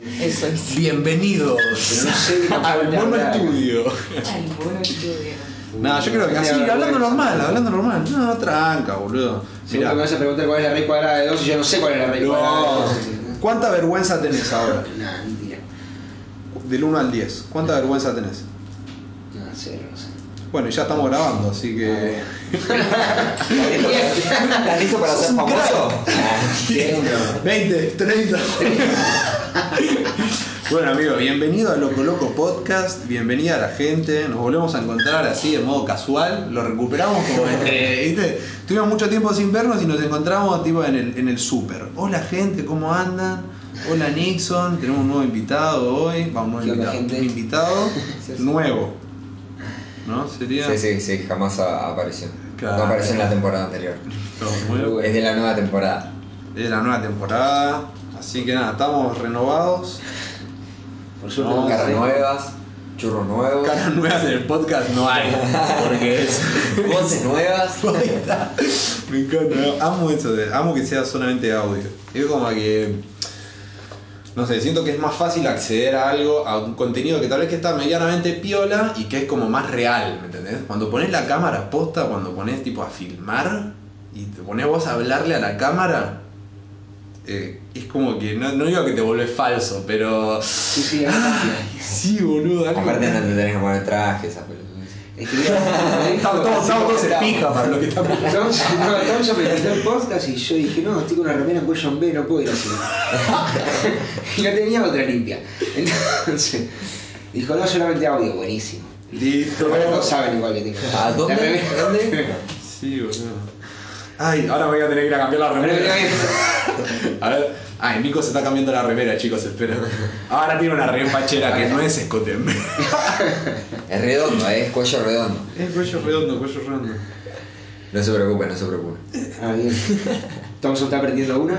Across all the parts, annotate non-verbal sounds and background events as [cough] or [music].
Eso es. Bienvenidos Pero no sé cómo al mono estudio. Ay, bueno, estudio. No, yo creo que así, hablando normal, hablando normal. No, tranca, boludo. Que me vas a preguntar cuál es la raíz cuadrada de 2 y yo no sé cuál es la raíz cuadrada de No. 2. ¿Cuánta vergüenza tenés ahora? Mentira. Del 1 al 10. ¿Cuánta vergüenza tenés? No, cero, no sé. Bueno, y ya estamos grabando, así que. ¿Estás listo para ser famoso? 20, 30. [laughs] bueno, amigos, bienvenido a Loco Loco Podcast. Bienvenida a la gente. Nos volvemos a encontrar así de modo casual. Lo recuperamos como [laughs] entre. ¿viste? Tuvimos mucho tiempo sin vernos y nos encontramos tipo en el, en el súper. Hola, gente, ¿cómo andan? Hola, Nixon. Tenemos un nuevo invitado hoy. Va, un nuevo ¿Qué onda, invitado. Un invitado [laughs] nuevo. ¿No? Sería. Sí, sí, sí, jamás apareció. Claro. No apareció en la temporada anterior. No, nuevo. Es de la nueva temporada. Es la nueva temporada. Así que nada, estamos renovados. Por suerte No, Caras nuevas, churros nuevos, Caras nuevas en el podcast no hay. Porque es. [laughs] voces nuevas. [laughs] Me encanta. Amo eso, amo que sea solamente audio. Es como que. No sé, siento que es más fácil acceder a algo, a un contenido que tal vez que está medianamente piola y que es como más real, ¿me entendés? Cuando pones la cámara posta, cuando pones tipo a filmar y te pones vos a hablarle a la cámara, eh, es como que, no, no digo que te volvés falso, pero... Sí, sí. Ay, sí, boludo. algo- Aparte no te tenés que poner traje, esa pelota. Es que mira, Estamos todos, en pija para lo que estamos entonces me invitó el podcast y yo dije, no, estoy con una remera en cuello en B, no puedo ir así. [laughs] y no tenía otra limpia. Entonces, dijo, no, solamente audio, buenísimo. Listo. Pero no saben igual que tengo. ¿A dónde? ¿Dónde? Sí, boludo. Ay, ahora voy a tener que ir a cambiar la remera. [laughs] A ver. Ay, Nico se está cambiando la remera, chicos, espera. Ahora tiene una repachera que no es escote. [laughs] Es redondo, eh, es cuello redondo. Es cuello redondo, cuello redondo. No se preocupe, no se preocupe. Ah, bien. Thompson está aprendiendo una.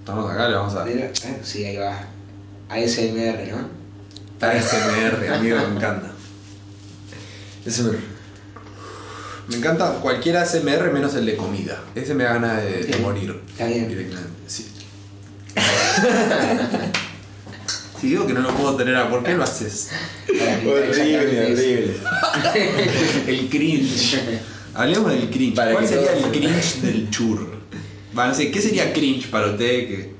Estamos acá, le vamos a. ¿Eh? Sí, ahí va. ASMR, ¿no? Está SMR, amigo, me encanta. Eso me... Encanta cualquier ASMR menos el de comida. Ese me da ganas de, morir. Está bien. Directamente. Sí. [laughs] Si digo que no lo puedo tener, ¿a ¿por qué lo haces? Exactamente eso. [laughs] El cringe. Hablemos del cringe. Para ¿Cuál que sería el cringe del churro? Va, no sé, ¿qué sería cringe para usted? Que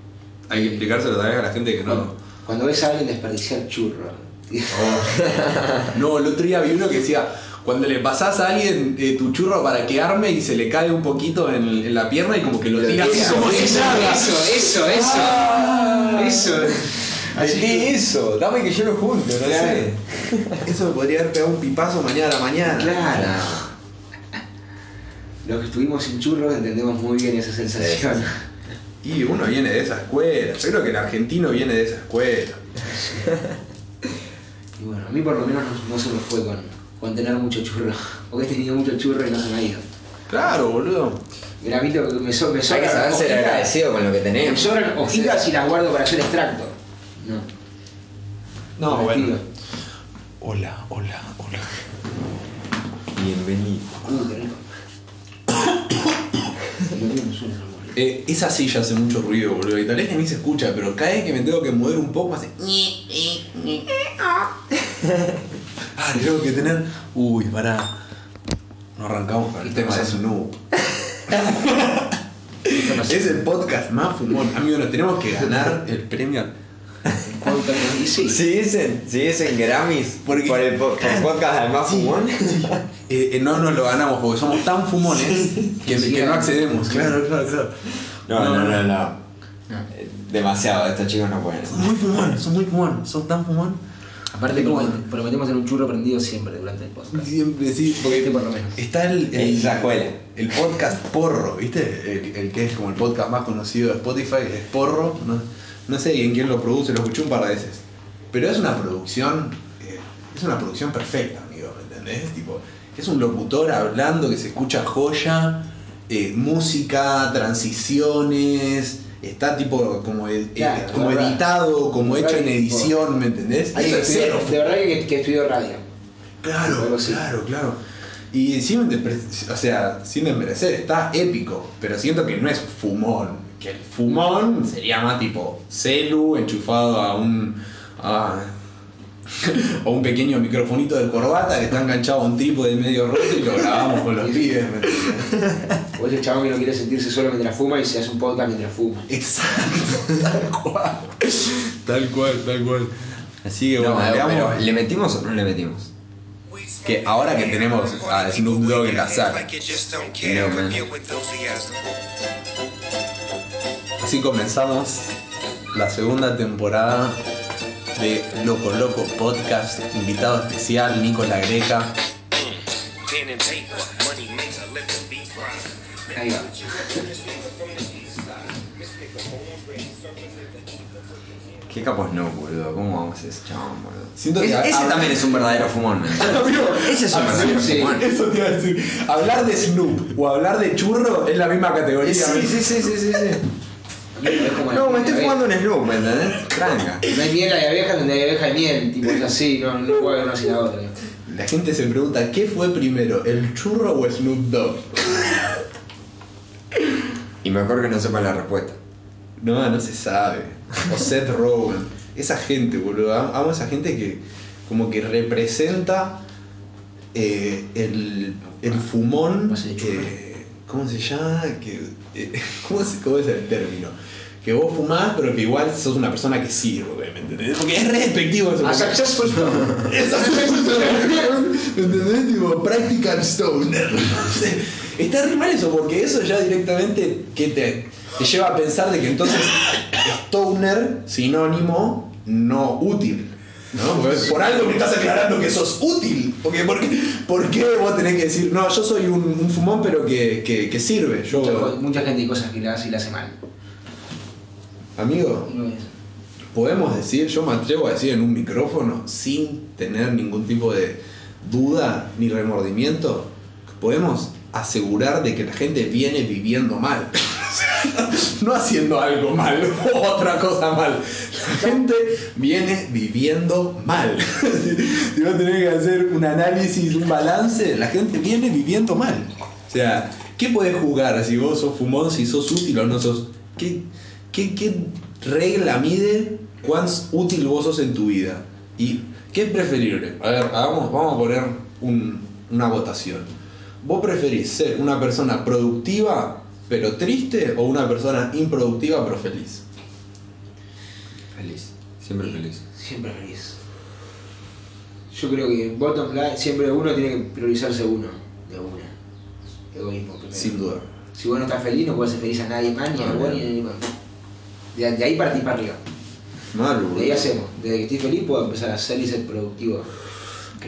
hay que explicárselo tal vez a la gente que no. Cuando ves a alguien desperdiciar churro. Oh. No, el otro día vi uno que decía, cuando le pasás a alguien eh, tu churro para que arme y se le cae un poquito en, en la pierna y como que lo tiras tira. como si eso, nada. eso, eso, eso. Eso. Así que eso, dame que yo lo junto, no Claro. sé. Eso me podría haber pegado un pipazo mañana a la mañana. Claro. [laughs] Los que estuvimos sin churros entendemos muy bien esa sensación. [laughs] Y uno viene de esa escuela. Yo creo que el argentino viene de esa escuela. [laughs] Y bueno, a mí por lo menos no, no se me fue con, con tener mucho churro. Porque he tenido mucho churro y no se me ha ido. Claro, boludo. Mira, a mí lo que me, so, me Hay que saber ser agradecido con lo que Me tenemos. sobran hojitas y las guardo para hacer extracto. No. No, Me bueno. Hola, hola, hola. Bienvenido. Uh, qué rico. [coughs] Me. Eh, esa silla hace mucho ruido, boludo. Y tal vez que ni se escucha, pero cada vez que me tengo que mover un poco hace. [laughs] Ah, tengo que tener. Uy, pará. No arrancamos con el tema de sé. Es el podcast más fumón. Amigos, nos tenemos que ganar el premio. Podcast, y sí. Si dicen, si dicen Grammys Porque- por el po- por el podcast al más fumón, [laughs] Eh, eh, no nos lo ganamos porque somos tan fumones que, Sí, que no accedemos. Claro, claro, claro. No, no, no, no. No. Eh, Demasiado, estos chicos no pueden. Son muy fumón, son muy fumón, son tan fumón. Aparte, promet- prometemos en un churro prendido siempre durante el podcast. Siempre sí, porque Este por lo menos. Está el, el, la escuela. el podcast Porro, ¿viste? El, el que es como el podcast más conocido de Spotify, es Porro. No, no sé en quién lo produce, lo escuché un par de veces. Pero es una producción, eh, es una producción perfecta, amigo, ¿me entendés? Tipo, es un locutor hablando que se escucha joya, eh, música, transiciones, está tipo como, ed- Claro, como verdad. editado, como hecho en edición, ¿me entendés? Alguien Eso que es estudió- cero de verdad que, que estudió radio. Claro, claro, claro. Y sin, o sea, sin desmerecer, está épico, pero siento que no es fumón. que el fumón sería más tipo celu enchufado a un. a, [laughs] a un pequeño microfonito de corbata que está enganchado a un trípode medio roto y lo grabamos con los pibes. O ese chabón que no quiere sentirse solo mientras fuma y se hace un podcast mientras fuma. Exacto, [laughs] tal cual. Tal cual, tal cual. Así que No, bueno, le pero damos- ¿le metimos o no le metimos? que ahora que tenemos a Snoop Dogg en la sala, así comenzamos la segunda temporada de Loco Loco Podcast, invitado especial Nico La Greca. Ahí va. Qué capos no, boludo. ¿Cómo vamos a ese chabón, boludo? Siento que Es- ese habla- también es un verdadero fumón. [laughs] Ese es un verdadero sí. fumón. Eso te iba a decir. Hablar de Snoop o hablar de churro es la misma categoría. Sí, sí, sí, sí, sí, sí. Es como No, me estoy fumando un Snoop, ¿me entendés? Tranca. No hay miel, hay abejas, donde hay abeja y miel. Tipo, es así, no, no haber una sin la otra. La gente se pregunta, ¿qué fue primero, el churro o Snoop Dogg? Y mejor que no sepan la respuesta. No, no se sabe. O Seth Rogen. Esa gente, boludo. Am- Amo a esa gente que como que representa eh, el, el fumón. Eh, ¿Cómo se llama? Que, eh, [laughs] ¿cómo, se- cómo es el término? Que vos fumás, pero que igual sos una persona que sirve, ¿me entendés? Porque es re despectivo eso. A porque- successful stone. es ¿Me [laughs] entendés? Tipo, practical stoner. [laughs] Está re mal eso, porque eso ya directamente que te, te lleva a pensar de que entonces stoner, sinónimo, no útil. ¿No? Porque por algo me estás aclarando que sos útil. Porque, ¿por, qué, por qué vos tenés que decir, no, yo soy un, un fumón pero que, que, que sirve? Yo, Mucha, mucha gente y cosas que le hace y le hace mal. Amigo, podemos decir, yo me atrevo a decir en un micrófono, sin tener ningún tipo de duda ni remordimiento, podemos asegurar de que la gente viene viviendo mal. [laughs] no haciendo algo mal o [laughs] otra cosa mal. La gente viene viviendo mal. [laughs] si vos tenés que hacer un análisis, un balance, la gente viene viviendo mal. O sea, ¿qué podés jugar si vos sos fumón, si sos útil o no sos? ¿Qué, qué, qué regla mide cuán útil vos sos en tu vida? ¿Y qué es preferible? A ver, hagamos, vamos a poner un- una votación. ¿Vos preferís ser una persona productiva pero triste o una persona improductiva pero feliz? Feliz. Siempre feliz. Siempre feliz. Yo creo que bottom line, siempre uno tiene que priorizarse uno, de una. Egoísmo primero. Sin duda. Si vos no estás feliz, no puedes ser feliz a nadie más, ni a No, vos ni a nadie más. De, de ahí partí para arriba. Mal, De ahí hacemos. Desde que estoy feliz puedo empezar a hacer y ser productivo.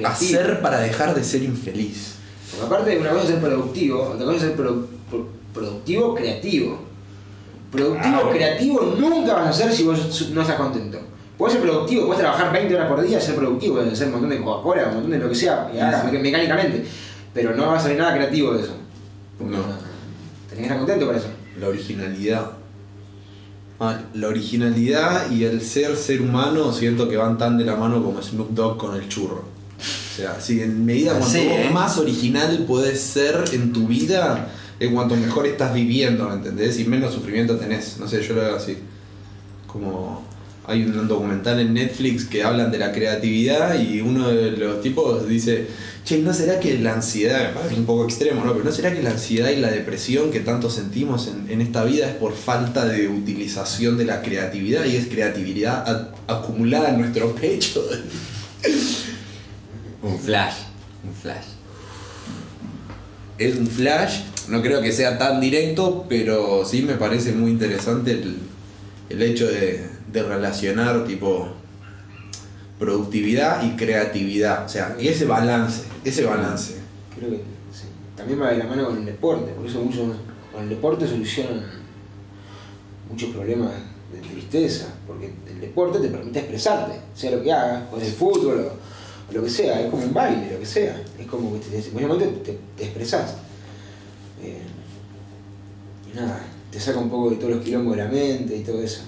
Hacer para dejar de ser infeliz. Porque aparte una cosa es ser productivo, otra cosa es ser pro- pro- productivo creativo. Productivo Ah, creativo nunca vas a ser si vos no estás contento. Puedes ser productivo, puedes trabajar 20 horas por día y ser productivo, puedes hacer un montón de Coca-Cola, un montón de lo que sea, Sí. mecánicamente. Pero no va a salir nada creativo de eso. No. Tenés que estar contento por eso. La originalidad. Ah, la originalidad y el ser ser humano siento que van tan de la mano como Snoop Dogg con el churro. O sea, si en medida cuanto Sí, vos ¿eh? más original podés ser en tu vida, en cuanto mejor estás viviendo, ¿me entendés? Y menos sufrimiento tenés. No sé, yo lo veo así. Como hay un documental en Netflix que hablan de la creatividad y uno de los tipos dice, che, ¿no será que la ansiedad, parece un poco extremo, ¿no? Pero ¿no será que la ansiedad y la depresión que tanto sentimos en, en esta vida es por falta de utilización de la creatividad y es creatividad acumulada en nuestro pecho? [laughs] Un flash. Un flash. es un flash, no creo que sea tan directo, pero sí me parece muy interesante el, el hecho de, de relacionar tipo productividad y creatividad, o sea, y ese balance, ese balance. Creo que sí. También va de la mano con el deporte, por eso muchos con el deporte solucionan muchos problemas de tristeza, porque el deporte te permite expresarte, sea lo que hagas, o el fútbol o, lo que sea, es como un baile, lo que sea, es como que te, momento te, te expresás. Eh, y nada, te saca un poco de todos los quilombos de la mente y todo eso.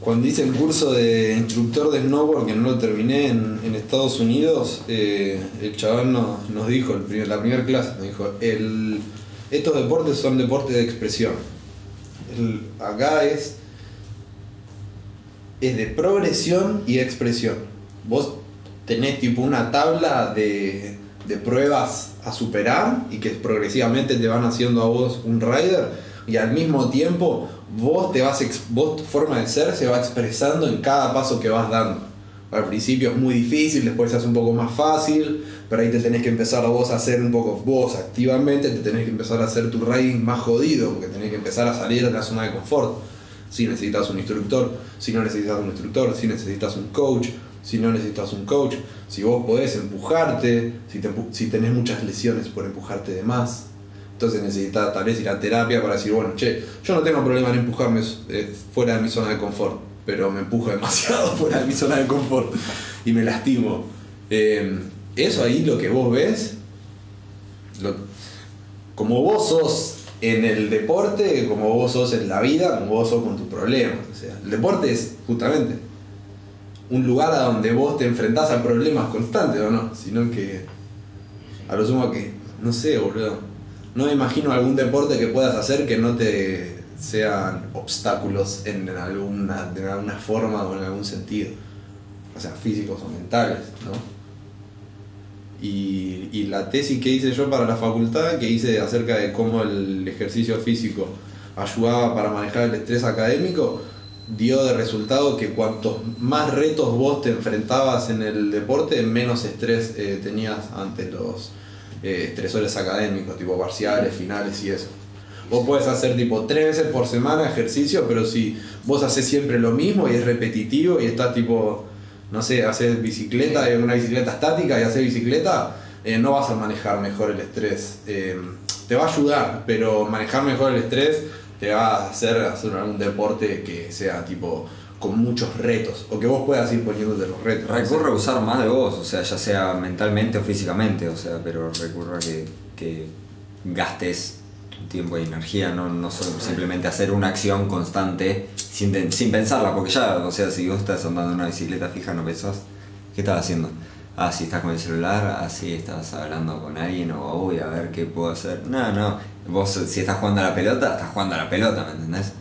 Cuando hice el curso de instructor de snowboard, que no lo terminé en, Estados Unidos, eh, el chaval nos, dijo, el la primera clase, nos dijo, estos deportes son deportes de expresión. Acá es, es de progresión y expresión. Vos tenés tipo una tabla de, de pruebas a superar y que progresivamente te van haciendo a vos un rider y al mismo tiempo vos te vas vos tu forma de ser se va expresando en cada paso que vas dando. Al principio es muy difícil, después se hace un poco más fácil, pero ahí te tenés que empezar a vos a hacer un poco, vos activamente te tenés que empezar a hacer tu riding más jodido, porque tenés que empezar a salir de la zona de confort. Si necesitas un instructor, si no necesitas un instructor, si necesitas un coach, si no necesitas un coach, si vos podés empujarte, si, te si tenés muchas lesiones por empujarte de más. Entonces necesitas tal vez ir a terapia para decir, bueno, che, yo no tengo problema en empujarme eh, fuera de mi zona de confort, pero me empujo demasiado [laughs] fuera de mi zona de confort y me lastimo. Eh, eso ahí lo que vos ves, como vos sos en el deporte, como vos sos en la vida, como vos sos con tus problemas. O sea, el deporte es justamente un lugar a donde vos te enfrentás a problemas constantes, ¿o no? Sino que a lo sumo que, no sé, boludo. No me imagino algún deporte que puedas hacer que no te sean obstáculos en alguna, alguna forma o en algún sentido. O sea, físicos o mentales, ¿no? Y, y la tesis que hice yo para la facultad, que hice acerca de cómo el ejercicio físico ayudaba para manejar el estrés académico, dio de resultado que cuantos más retos vos te enfrentabas en el deporte, menos estrés eh, tenías ante los eh, estresores académicos, tipo parciales, finales y eso. Vos podés hacer tipo tres veces por semana ejercicio, pero si vos haces siempre lo mismo y es repetitivo y estás tipo, no sé, haces bicicleta, una bicicleta estática y haces bicicleta, eh, no vas a manejar mejor el estrés. Eh, te va a ayudar, pero manejar mejor el estrés te va a hacer hacer algún deporte que sea tipo con muchos retos o que vos puedas ir poniéndote los retos. Recurre a usar más de vos, o sea, ya sea mentalmente o físicamente, o sea, pero recurre a que, que gastes tiempo y energía, no, no simplemente hacer una acción constante sin, sin pensarla, porque ya, o sea, si vos estás andando en una bicicleta fija, no pensás, ¿qué estás haciendo? Ah, si estás con el celular, ah, sí, estás hablando con alguien, o voy a ver qué puedo hacer. No, no, vos si estás jugando a la pelota, estás jugando a la pelota, ¿me entendés?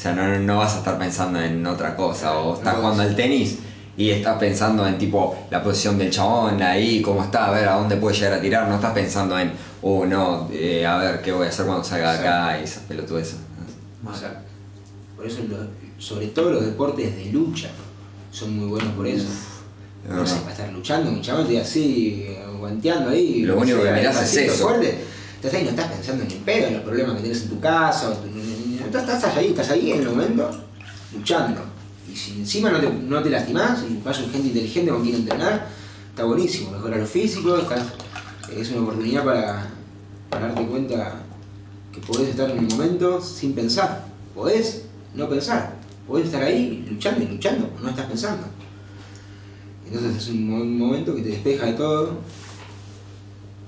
O sea, no, no vas a estar pensando en otra cosa, o estás No, jugando al tenis y estás pensando en tipo la posición del chabón ahí, cómo está, a ver a dónde puede llegar a tirar, no estás pensando en, oh no, eh, a ver qué voy a hacer cuando salga de acá y esas pelotudeces. Exacto. Por eso, lo- sobre todo los deportes de lucha son muy buenos por eso. Es No sé, verdad. para estar luchando, un chabón así, guanteando ahí. Lo único que mirás es eso. Fuerte, estás ahí, no estás pensando en el pedo, en los problemas que tienes en tu casa. o no estás, ahí, estás ahí en el momento, luchando. Y si encima no te, no te lastimás y vas con gente inteligente con quien entrenar, está buenísimo. Mejora lo físico, estás, es una oportunidad para, darte cuenta que podés estar en el momento sin pensar. Podés no pensar. Podés estar ahí luchando y luchando, no estás pensando. Entonces es un mo- momento que te despeja de todo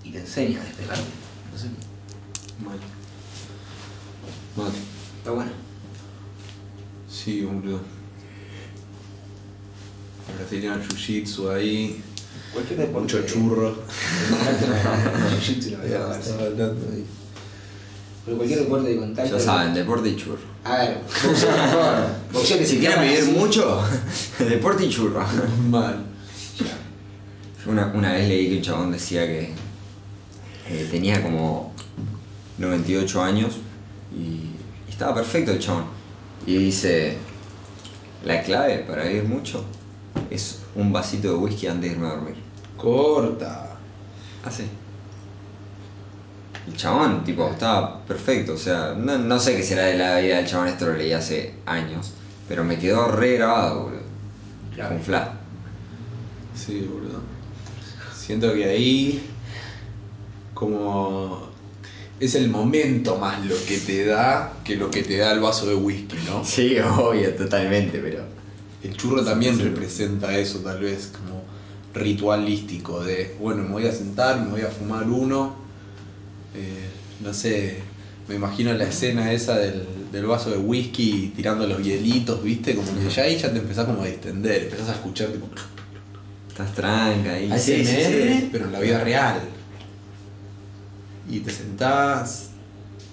y te enseña a despejarte. No sé, Mal. Está bueno. Sí, boludo. Brasilian Jiu-Jitsu ahí, Cualquier deporte. mucho churro. Jiu-jitsu no me Ya, va a dar. estaba hablando ahí. Pero cualquier deporte de contacto. Ya saben, deporte y churro. A ver, boxeo mejor. [laughs] Boxeo que Si quieren vivir mucho, [laughs] deporte y churro. Mal. Yo Una, una vez leí que un chabón decía que eh, tenía como 98 años y estaba perfecto el chabón. Y dice, la clave para vivir mucho es un vasito de whisky antes de irme a dormir. Corta. Así. El chabón, tipo, estaba perfecto. O sea, no, no sé qué será de la vida del chabón, esto lo leí hace años. Pero me quedó re grabado, boludo. Claro. Con flash. Sí, boludo. Siento que ahí como es el momento más lo que te da que lo que te da el vaso de whisky, ¿no? Sí, obvio, totalmente, pero. El churro también representa eso, tal vez, como ritualístico, de, bueno, me voy a sentar, me voy a fumar uno, eh, no sé, Me imagino la escena esa del, del vaso de whisky tirando los hielitos, ¿viste? Como que ya ahí ya te empezás como a distender, empezás a escuchar tipo Estás tranca ahí. ASMR, Sí, sí, sí. pero en la vida real. Y te sentás.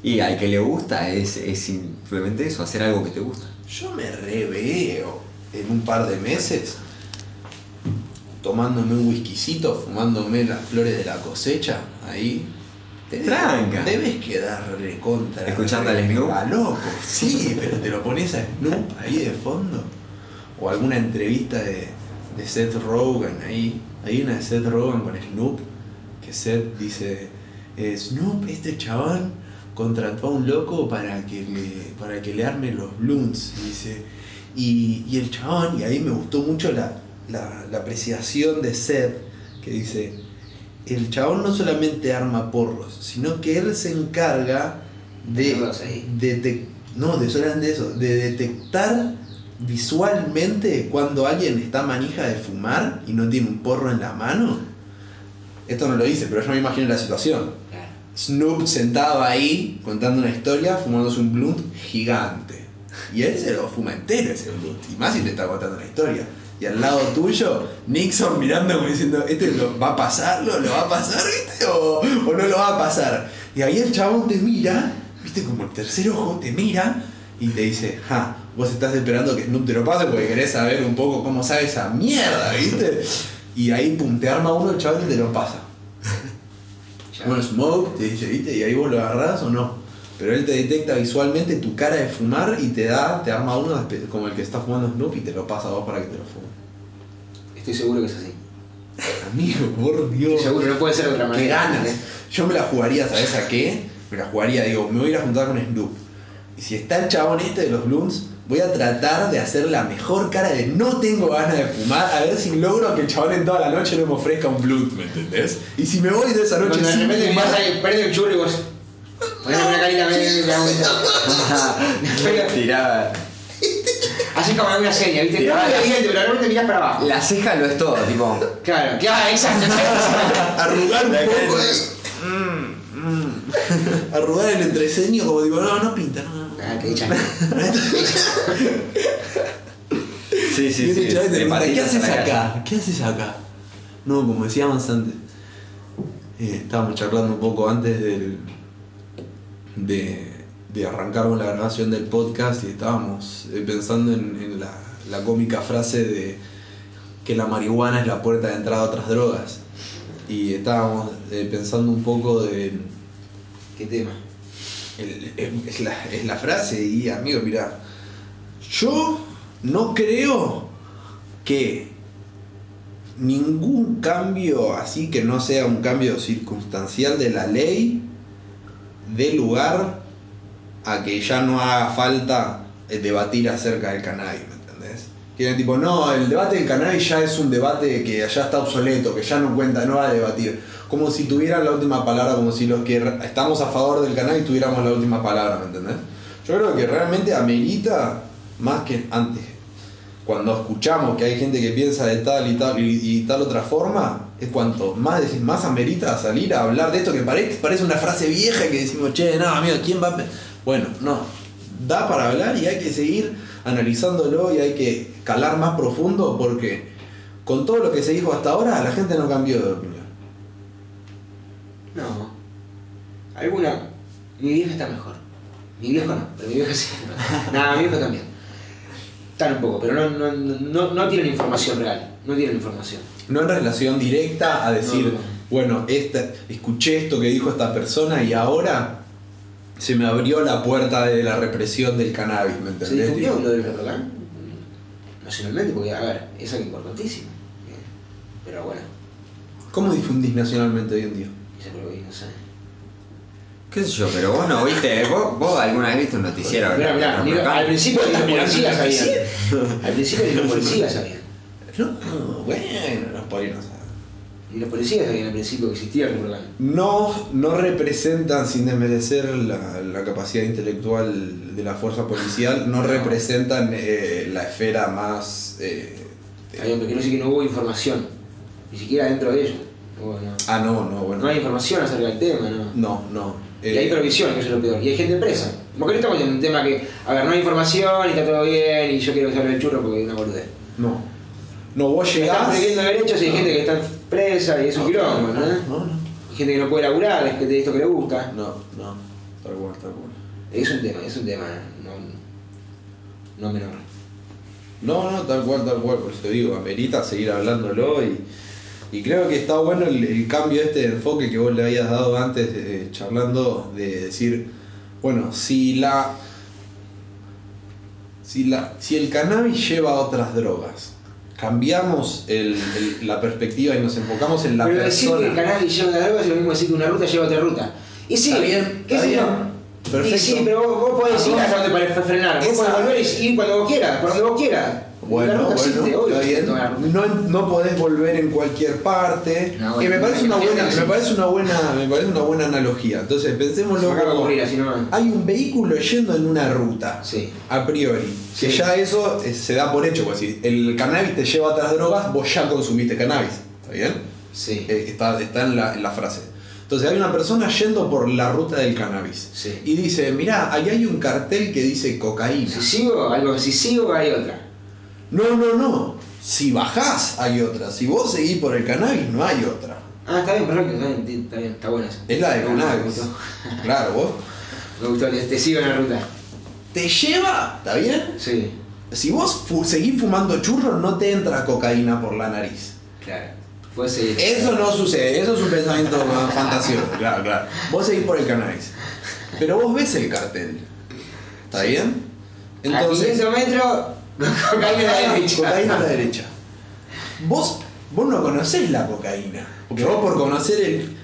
Y al que le gusta es, es simplemente eso, hacer algo que te gusta. Yo me reveo en un par de meses tomándome un whiskycito, fumándome las flores de la cosecha, ahí. Te Tranca. Debes quedar recontra. Escuchando al Snoop. mega loco. Sí, pero te lo pones a Snoop ahí de fondo. O alguna entrevista de, de Seth Rogen ahí. Hay una de Seth Rogen con Snoop. Que Seth dice: Snoop, este chabón contrató a un loco para que le, para que le arme los blunts. Dice. Y, y el chabón, y ahí me gustó mucho la, la, la apreciación de Seth, que dice, el chabón no solamente arma porros, sino que él se encarga de, no, de solamente eso, de detectar visualmente cuando alguien está manija de fumar y no tiene un porro en la mano. Esto no lo dice, pero yo me imagino la situación. Snoop sentado ahí contando una historia, fumándose un blunt gigante. Y él se lo fuma entero ese blunt. Y más si te está contando una historia. Y al lado tuyo, Nixon mirando como diciendo, ¿este lo, va a pasar? ¿Lo, lo va a pasar? ¿Viste? O, o no lo va a pasar. Y ahí el chabón te mira, viste como el tercer ojo, te mira y te dice, ja, vos estás esperando que Snoop te lo pase porque querés saber un poco cómo sabe esa mierda, ¿viste? Y ahí pum, te arma uno el chabón y te lo pasa. Bueno, Smoke te dice, ¿viste? Y ahí vos lo agarrás o no. Pero él te detecta visualmente tu cara de fumar y te da, te arma uno como el que está fumando Snoop y te lo pasa a vos para que te lo fume. Estoy seguro que es así. Amigo, por Dios. Estoy seguro, no puede ser de otra Qué manera. ganas. Yo me la jugaría, ¿sabes a qué? Me la jugaría, digo, me voy a ir a juntar con Snoop. Y si está el chabón este de los blunts, voy a tratar de hacer la mejor cara de no tengo ganas de fumar, a ver si logro que el chabón en toda la noche no me ofrezca un blunt, ¿me entendés? Y si me voy de esa noche de sin repente fumar- mirás ahí, prende el churro y vos. Ponés una carita. [laughs] Tiraba. Así como en una serie, ¿viste? No la- evidente, pero de repente mirás para abajo. La ceja lo es todo, tipo. Claro, claro, exacto, [laughs] arrugar un poco, [laughs] eh. arrugar el entreceño como digo, no, no pinta, no, no. Ah, echan. [laughs] Sí, sí, sí. te pregunta, ¿qué haces acá? ¿Qué haces acá? No, como decíamos antes, eh, estábamos charlando un poco antes del, de, de arrancar con la grabación del podcast y estábamos eh, pensando en, en la, la cómica frase de que la marihuana es la puerta de entrada a otras drogas. Y estábamos eh, pensando un poco de... ¿Qué tema? Es, la, frase y amigo, mira, yo no creo que ningún cambio así que no sea un cambio circunstancial de la ley dé lugar a que ya no haga falta eh, debatir acerca del cannabis, Que tipo, no, el debate del cannabis ya es un debate que ya está obsoleto, que ya no cuenta, no va a debatir. Como si tuvieran la última palabra, como si los que estamos a favor del cannabis tuviéramos la última palabra, ¿me entendés? Yo creo que realmente amerita más que antes. Cuando escuchamos que hay gente que piensa de tal y tal y, y tal otra forma, es cuanto más decís, más amerita salir a hablar de esto que parece, parece una frase vieja que decimos, che, no, amigo, ¿quién va a.? pe-?" Bueno, no. Da para hablar y hay que seguir analizándolo y hay que calar más profundo porque con todo lo que se dijo hasta ahora, la gente no cambió de opinión. No. Alguna. Mi vieja está mejor. Mi viejo no, pero mi vieja sí. [laughs] Nada, mi viejo también. Están un poco, pero no, no, no, no tienen información real. No tienen información. No en relación directa a decir, No, no. bueno, esta, escuché esto que dijo esta persona y ahora se me abrió la puerta de la represión del cannabis, ¿me ¿Se entendés? difundió Tipo, lo del Reprocán? Nacionalmente, porque, a ver, es algo importantísimo. Pero bueno, ¿Cómo difundís nacionalmente hoy en día? ese pero no sé. ¿Qué sé yo? Pero vos no viste. ¿Vos, vos alguna vez viste un noticiero? Mirá, mirá, no, al principio ni los policías sabían. Al principio ni los policías sabían. No, bueno, los polinos. Ni los policías sabían al principio que existía. No, no representan, sin desmerecer la, la capacidad intelectual de la fuerza policial, no, No. representan eh, la esfera más... eh, pero quiero decir que no hubo información. Ni siquiera dentro de no. Ah, no, no, bueno. No hay información acerca del tema, ¿no? No, no. Y hay Eh, provisión, que eso es lo peor. Y hay gente presa. Porque no estamos en un tema que, a ver, no hay información y está todo bien y yo quiero que salga el churro porque es una boludez. no. No, vos llegás. prohibiendo derechos y hay gente que está presa y es un quilombo, ¿no? No, no. Hay gente que no puede laburar, es que de esto que le gusta. No, no. Tal cual, tal cual. Es un tema, es un tema no, no menor. No, no, tal cual, tal cual, por eso te digo, amerita seguir hablándolo y, y creo que está bueno el, el cambio este de enfoque que vos le habías dado antes, eh, charlando, de decir, bueno, si la, si la. si el cannabis lleva a otras drogas, cambiamos el- el- la perspectiva y nos enfocamos en la Pero decir que el persona. cannabis lleva una droga es lo mismo decir que una ruta lleva otra ruta. Y sí, Está bien, qué está bien. Perfecto. Y sí, pero vos, vos podés ir hasta donde parezca frenar. Vos podés volver y ir cuando vos quieras, por donde vos quieras. Bueno, bueno, existe, obvio está bien. No, no podés volver en cualquier parte. No, bueno, me parece una buena, me parece una buena, me parece una buena analogía. Entonces pensémoslo como hay un vehículo yendo en una ruta. Sí. A priori. Que ya eso eh, se da por hecho, pues si el cannabis te lleva a otras drogas, vos ya consumiste cannabis. ¿Está bien? Sí. Eh, está está en, la, en la frase. Entonces hay una persona yendo por la ruta del cannabis. Sí. Y dice, mirá, ahí hay un cartel que dice cocaína. Si sigo, algo, si sigo hay otra. No, no, no. Si bajás hay otra. Si vos seguís por el cannabis no hay otra. Ah, está bien, perfecto, está bien, está bien, está bueno eso. Es la de cannabis. [laughs] Claro, vos. me gustó, te, sigo en la ruta. Te lleva, ¿está bien? Sí, Si vos fu- seguís fumando churros no te entra cocaína por la nariz. claro. Puedes seguir. Eso no sucede, eso es un pensamiento [laughs] fantasioso, claro, claro. Vos seguís por el cannabis. Pero vos ves el cartel. ¿Está bien? a 500 metros, [laughs] cocaína a la derecha. Cocaína a la derecha. Vos, vos no conocés la cocaína. Porque vos por conocer el.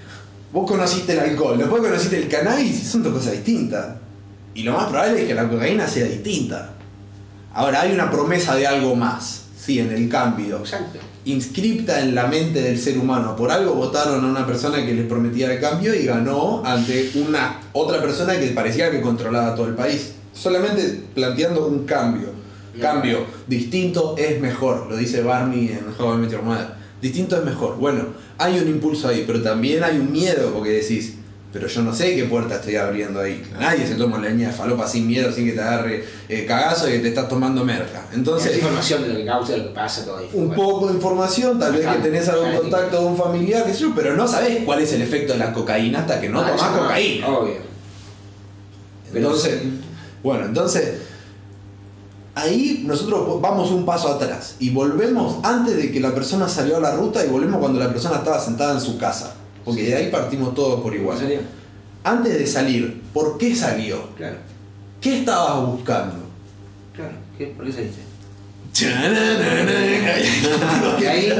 Vos conociste el alcohol, después conociste el cannabis y son dos cosas distintas. Y lo más probable es que la cocaína sea distinta. Ahora, hay una promesa de algo más. Sí, en el cambio. Exacto. Inscripta en la mente del ser humano. Por algo votaron a una persona que les prometía el cambio y ganó ante una otra persona que parecía que controlaba todo el país. Solamente planteando un cambio. Cambio. Distinto es mejor. Lo dice Barney en How I Met Your Mother. Distinto es mejor. Bueno, hay un impulso ahí, pero también hay un miedo porque decís, pero yo no sé qué puerta estoy abriendo ahí. Nadie se toma la leña de falopa sin miedo, sin que te agarre eh, cagazo y que te estás tomando merca. Entonces, información de lo que causa, de lo que pasa, todo ahí. un poco de información, tal vez que tenés algún contacto de un familiar, qué sé yo, pero no sabés cuál es el efecto de la cocaína hasta que no Ah, tomás cocaína. Obvio. Entonces, bueno, entonces ahí nosotros vamos un paso atrás y volvemos antes de que la persona salió a la ruta y volvemos cuando la persona estaba sentada en su casa. Porque de ahí partimos todos por igual. Antes de salir, ¿por qué salió? Claro, ¿Qué estabas buscando? claro. ¿Qué? ¿Por qué saliste? [laughs] Ahí,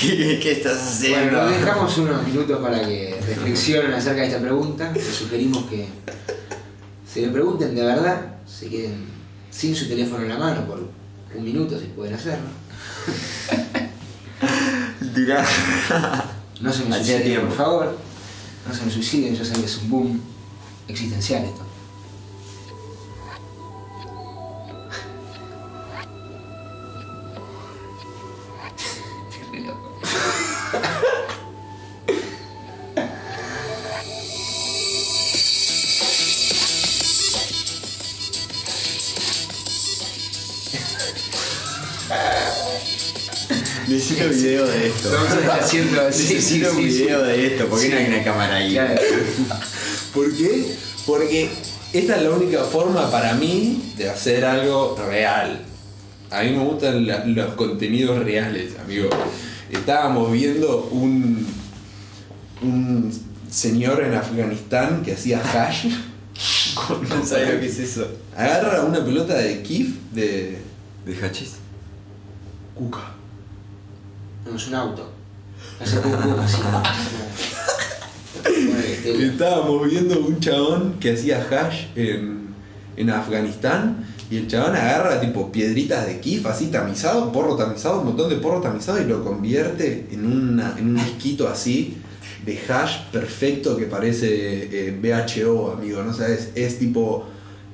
¿Qué, qué estás haciendo? bueno, dejamos unos minutos para que reflexionen acerca de esta pregunta. Les sugerimos que se le pregunten de verdad, se queden sin su teléfono en la mano por un minuto si pueden hacerlo. [laughs] Dirá. No se me suiciden, por favor. No se me suiciden, ya saben que es un boom existencial esto. Necesito un sí, sí. video de esto. ¿Por qué no hay una cámara ahí? Claro. [laughs] ¿Por qué? Porque esta es la única forma para mí de hacer algo real. A mí me gustan la- los contenidos reales, amigo. Estábamos viendo un, un señor en Afganistán que hacía hash. [laughs] No sabes lo que es eso. Agarra una pelota de kif de ¿De hachís? cuca. No, es un auto. [laughs] Estábamos viendo un chabón que hacía hash en, en Afganistán y el chabón agarra tipo piedritas de kif así tamizado, porro tamizado, un montón de porro tamizado y lo convierte en, en un disquito así de hash perfecto que parece eh, BHO, amigo, ¿no sabes? Es tipo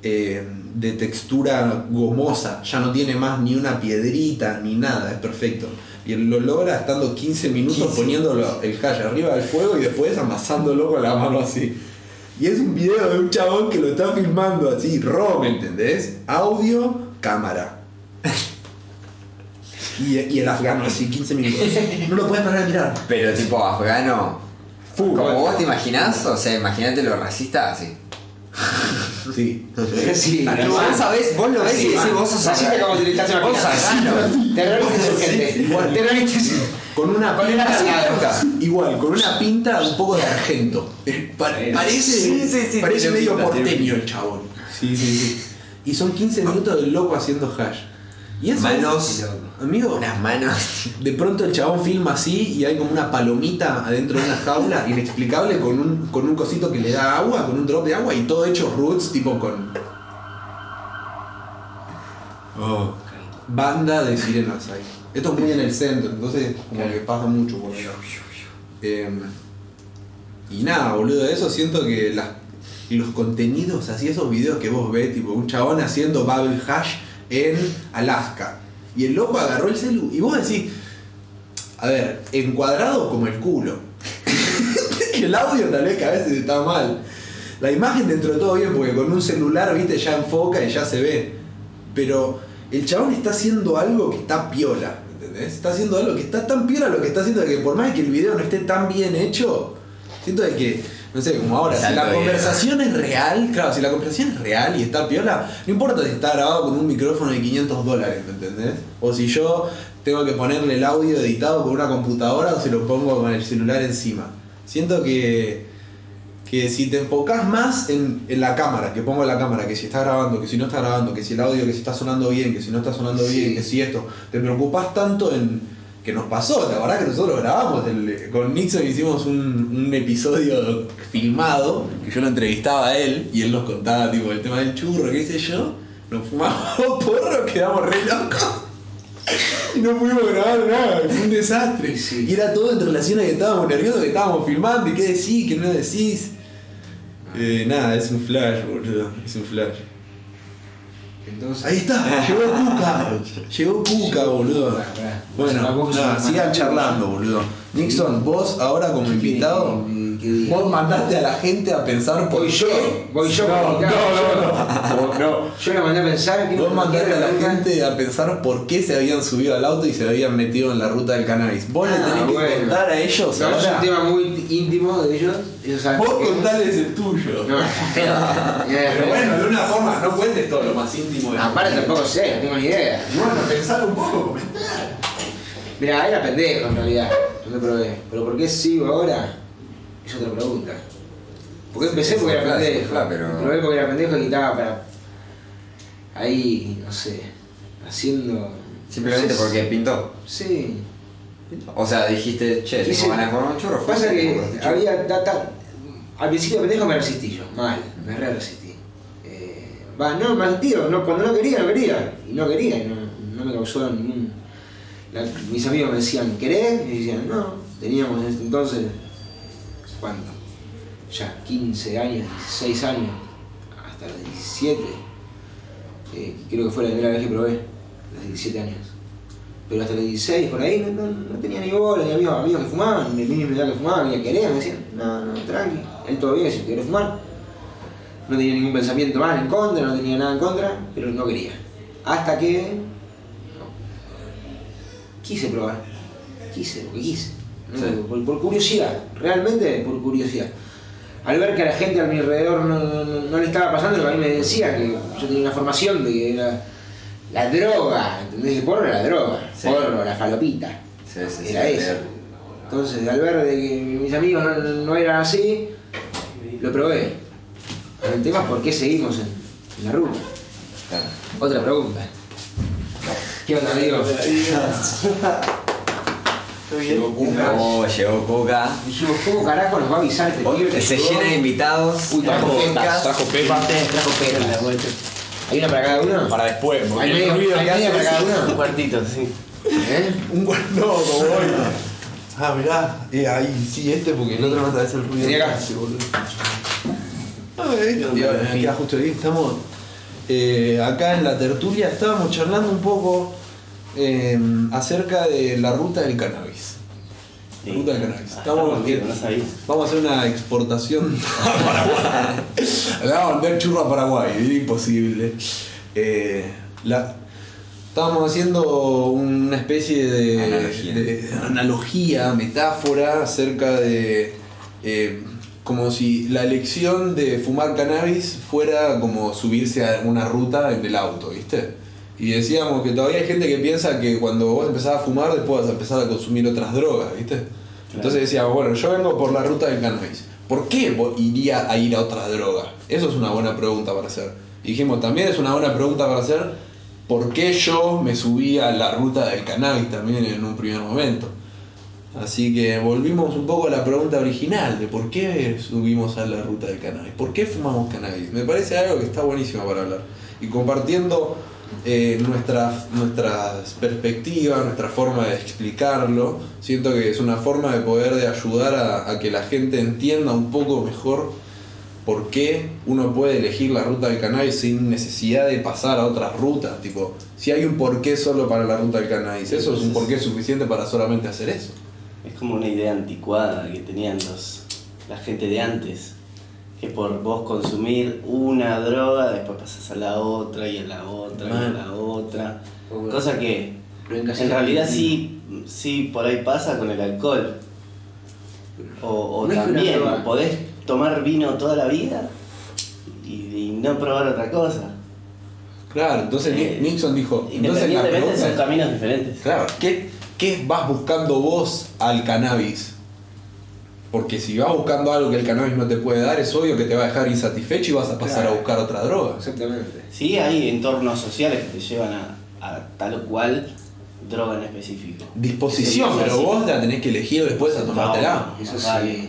eh, de textura gomosa, ya no tiene más ni una piedrita ni nada, es perfecto. Y él lo logra estando 15 minutos poniéndolo el hash arriba del fuego y después amasándolo con la mano así. Y es un video de un chabón que lo está filmando así, ¿me entendés? Audio, cámara. Y, y el afgano así, 15 minutos. No lo puedes parar de mirar. Pero tipo afgano. Como vos te imaginás, o sea, imagínate lo racista así. Sí. Sí, ah, sabés, vos lo ves y decís, vos sos Así te le estás Vos imaginando. afgano. Terrorista insurgente. igual. Terrorista. Con una pinta. una Igual, con una pinta un poco de argento. Eh, pa- parece Sí, sí, sí, parece medio porteño el chabón. Sí, sí, sí. Y son 15 minutos del loco haciendo hash. Y eso Manos. Amigo, Unas manos. [laughs] de pronto el chabón filma así y hay como una palomita adentro de una jaula inexplicable con un, con un cosito que le da agua, con un drop de agua y todo hecho roots tipo con Oh. banda de sirenas ahí. Esto es muy en el centro, entonces como que pasa mucho por acá. Em, y nada, boludo, de eso siento que las- los contenidos, así esos videos que vos ves, tipo un chabón haciendo Bubble Hash en Alaska. Y el loco agarró el celu y vos decís, a ver, encuadrado como el culo. [laughs] el audio tal vez que a veces está mal. La imagen dentro de todo bien, porque con un celular, viste, ya enfoca y ya se ve. Pero el chabón está haciendo algo que está piola, ¿entendés? Está haciendo algo que está tan piola lo que está haciendo que por más que el video no esté tan bien hecho, siento de que, no sé, como ahora, si la conversación es real, claro, si la conversación es real y está piola, no importa si está grabado con un micrófono de 500 dólares, ¿me entendés? O si yo tengo que ponerle el audio editado con una computadora o se lo pongo con el celular encima. Siento que que si te enfocas más en, en la cámara, que pongo la cámara, que si está grabando, que si no está grabando, que si el audio, que si está sonando bien, que si no está sonando Sí. bien, que si esto, te preocupas tanto en que nos pasó, la verdad que nosotros grabamos, el- con Nixon hicimos un, un episodio filmado, que yo lo entrevistaba a él y él nos contaba tipo el tema del churro, qué sé yo, nos fumamos [laughs] porro, quedamos re locos. Y no pudimos grabar nada, fue un desastre. Sí. Y era todo en relación a que estábamos nerviosos, que estábamos filmando y qué decís, qué no decís. Eh, nada, es un flash, boludo. Es un flash. Entonces. Ahí está, [laughs] llegó Cuca. Llegó Cuca, boludo. Bueno, nada, sigan charlando, boludo. Nixon, vos ahora como invitado, Vos mandaste a la gente a pensar por Voy yo, qué. voy yo No, no, no, yo. no. no. Yo le mandé a pensar que Vos mandaste a la gente a pensar por qué se habían subido al auto y se habían metido en la ruta del cannabis. Vos le Ah, tenés que contar a ellos No, es un tema muy íntimo de ellos. ellos saben Vos contales el tuyo. No, [laughs] Pero bueno, de una forma, no cuentes todo lo más íntimo de Aparte tampoco sé, no tengo ni idea. Bueno, pensar un poco, comentar. Mira, era pendejo en realidad, no me probé. Pero ¿por qué sigo ahora? Es otra pregunta. ¿Por qué empecé? Sí, Porque era pendejo. pero- probé porque era pendejo y estaba para. Ahí, no sé, haciendo. Simplemente no sé, porque pintó. Sí. O sea, dijiste, che, tengo ganas comer un churro. Pasa que había data. Al principio de pendejo me resistí yo, mal, me re resistí. Eh, Va, no, me resistí, no, cuando no quería, no quería. Y no quería, y no, no me causó ningún. la- mis amigos me decían, ¿querés? Y decían, no. Teníamos entonces, ¿cuánto? Ya 15 años, 16 años, hasta los 17. Eh, creo que fue la primera vez que probé, los 17 años. Pero hasta los 16, por ahí, no, tenía ni bola, ni amigos, amigos que fumaban, ni edad que fumaban, ni querían, me decían, no, no, tranqui, él bien, si quiere fumar. No tenía ningún pensamiento mal en contra, no tenía nada en contra, pero no quería. Hasta que quise probar, quise, porque quise, ¿no? Sí. por, por curiosidad, realmente por curiosidad. Al ver que a la gente a mi alrededor no, no- le estaba pasando lo que a mí me decía, que yo tenía una formación de que era la droga, ¿entendés? El porro era la droga, Sí. porro, la falopita, Sí, sí, sí, era eso. Entonces, al ver de que mis amigos no, eran así, lo probé. El tema es por qué seguimos en, en la ruta. Claro. Otra pregunta. ¿Qué onda, amigo? [laughs] Llegó Cuca. Oh, llegó Coca. Dijimos, ¿cómo carajo nos va a avisar este tío? Se llena de invitados. Uy, trajo pepas. Trajo. Trajo. ¿Hay una para cada uno? Para después, porque ¿Hay el media, ruido hay que media hace para cada es- uno? Un cuartito, sí. ¿Eh? Un guardo, como hoy. Ah, mirá, eh, ahí, sí, este porque el otro no sabes el ruido. Vení acá. boludo. Ah, este, tío, me queda justo ahí. Estamos eh, acá en la tertulia, estábamos charlando un poco eh, acerca de la ruta del cannabis. Sí. Ruta del cannabis. Ah, Estamos, sabía. vamos a hacer una exportación [laughs] a Paraguay. Le vamos a vender churro a Paraguay, es imposible. Eh, la- estábamos haciendo una especie de Analogía. de analogía, metáfora acerca de eh, como si la elección de fumar cannabis fuera como subirse a una ruta en el auto, ¿viste? Y decíamos que todavía hay gente que piensa que cuando vos empezás a fumar después vas a empezar a consumir otras drogas, ¿viste? Entonces decíamos, bueno, yo vengo por la ruta del cannabis. ¿Por qué iría a ir a otra droga? Eso es una buena pregunta para hacer. Y dijimos, también es una buena pregunta para hacer, ¿por qué yo me subí a la ruta del cannabis también en un primer momento? Así que volvimos un poco a la pregunta original de por qué subimos a la ruta del cannabis, por qué fumamos cannabis. Me parece algo que está buenísimo para hablar. Y compartiendo eh, nuestras, nuestras perspectivas, nuestra forma de explicarlo, siento que es una forma de poder de ayudar a, que la gente entienda un poco mejor por qué uno puede elegir la ruta del cannabis sin necesidad de pasar a otras rutas. Tipo, si hay un porqué solo para la ruta del cannabis, eso es un porqué suficiente para solamente hacer eso. Es como una idea anticuada que tenían los, la gente de antes. Que por vos consumir una droga, después pasas a la otra y a la otra y a la otra. Cosa que en realidad sí, sí por ahí pasa con el alcohol. O, No también podés tomar vino toda la vida y, y no probar otra cosa. Claro, entonces Eh, Nixon dijo, entonces la pregunta son caminos diferentes. claro, ¿qué, ¿qué vas buscando vos al cannabis? Porque si vas buscando algo que el cannabis no te puede dar, es obvio que te va a dejar insatisfecho y vas a pasar Claro. a buscar otra droga. Exactamente. Sí, hay entornos sociales que te llevan a, a tal o cual droga en específico. Disposición, pero vos la tenés que elegir después a tomártela. Eso sí. vale.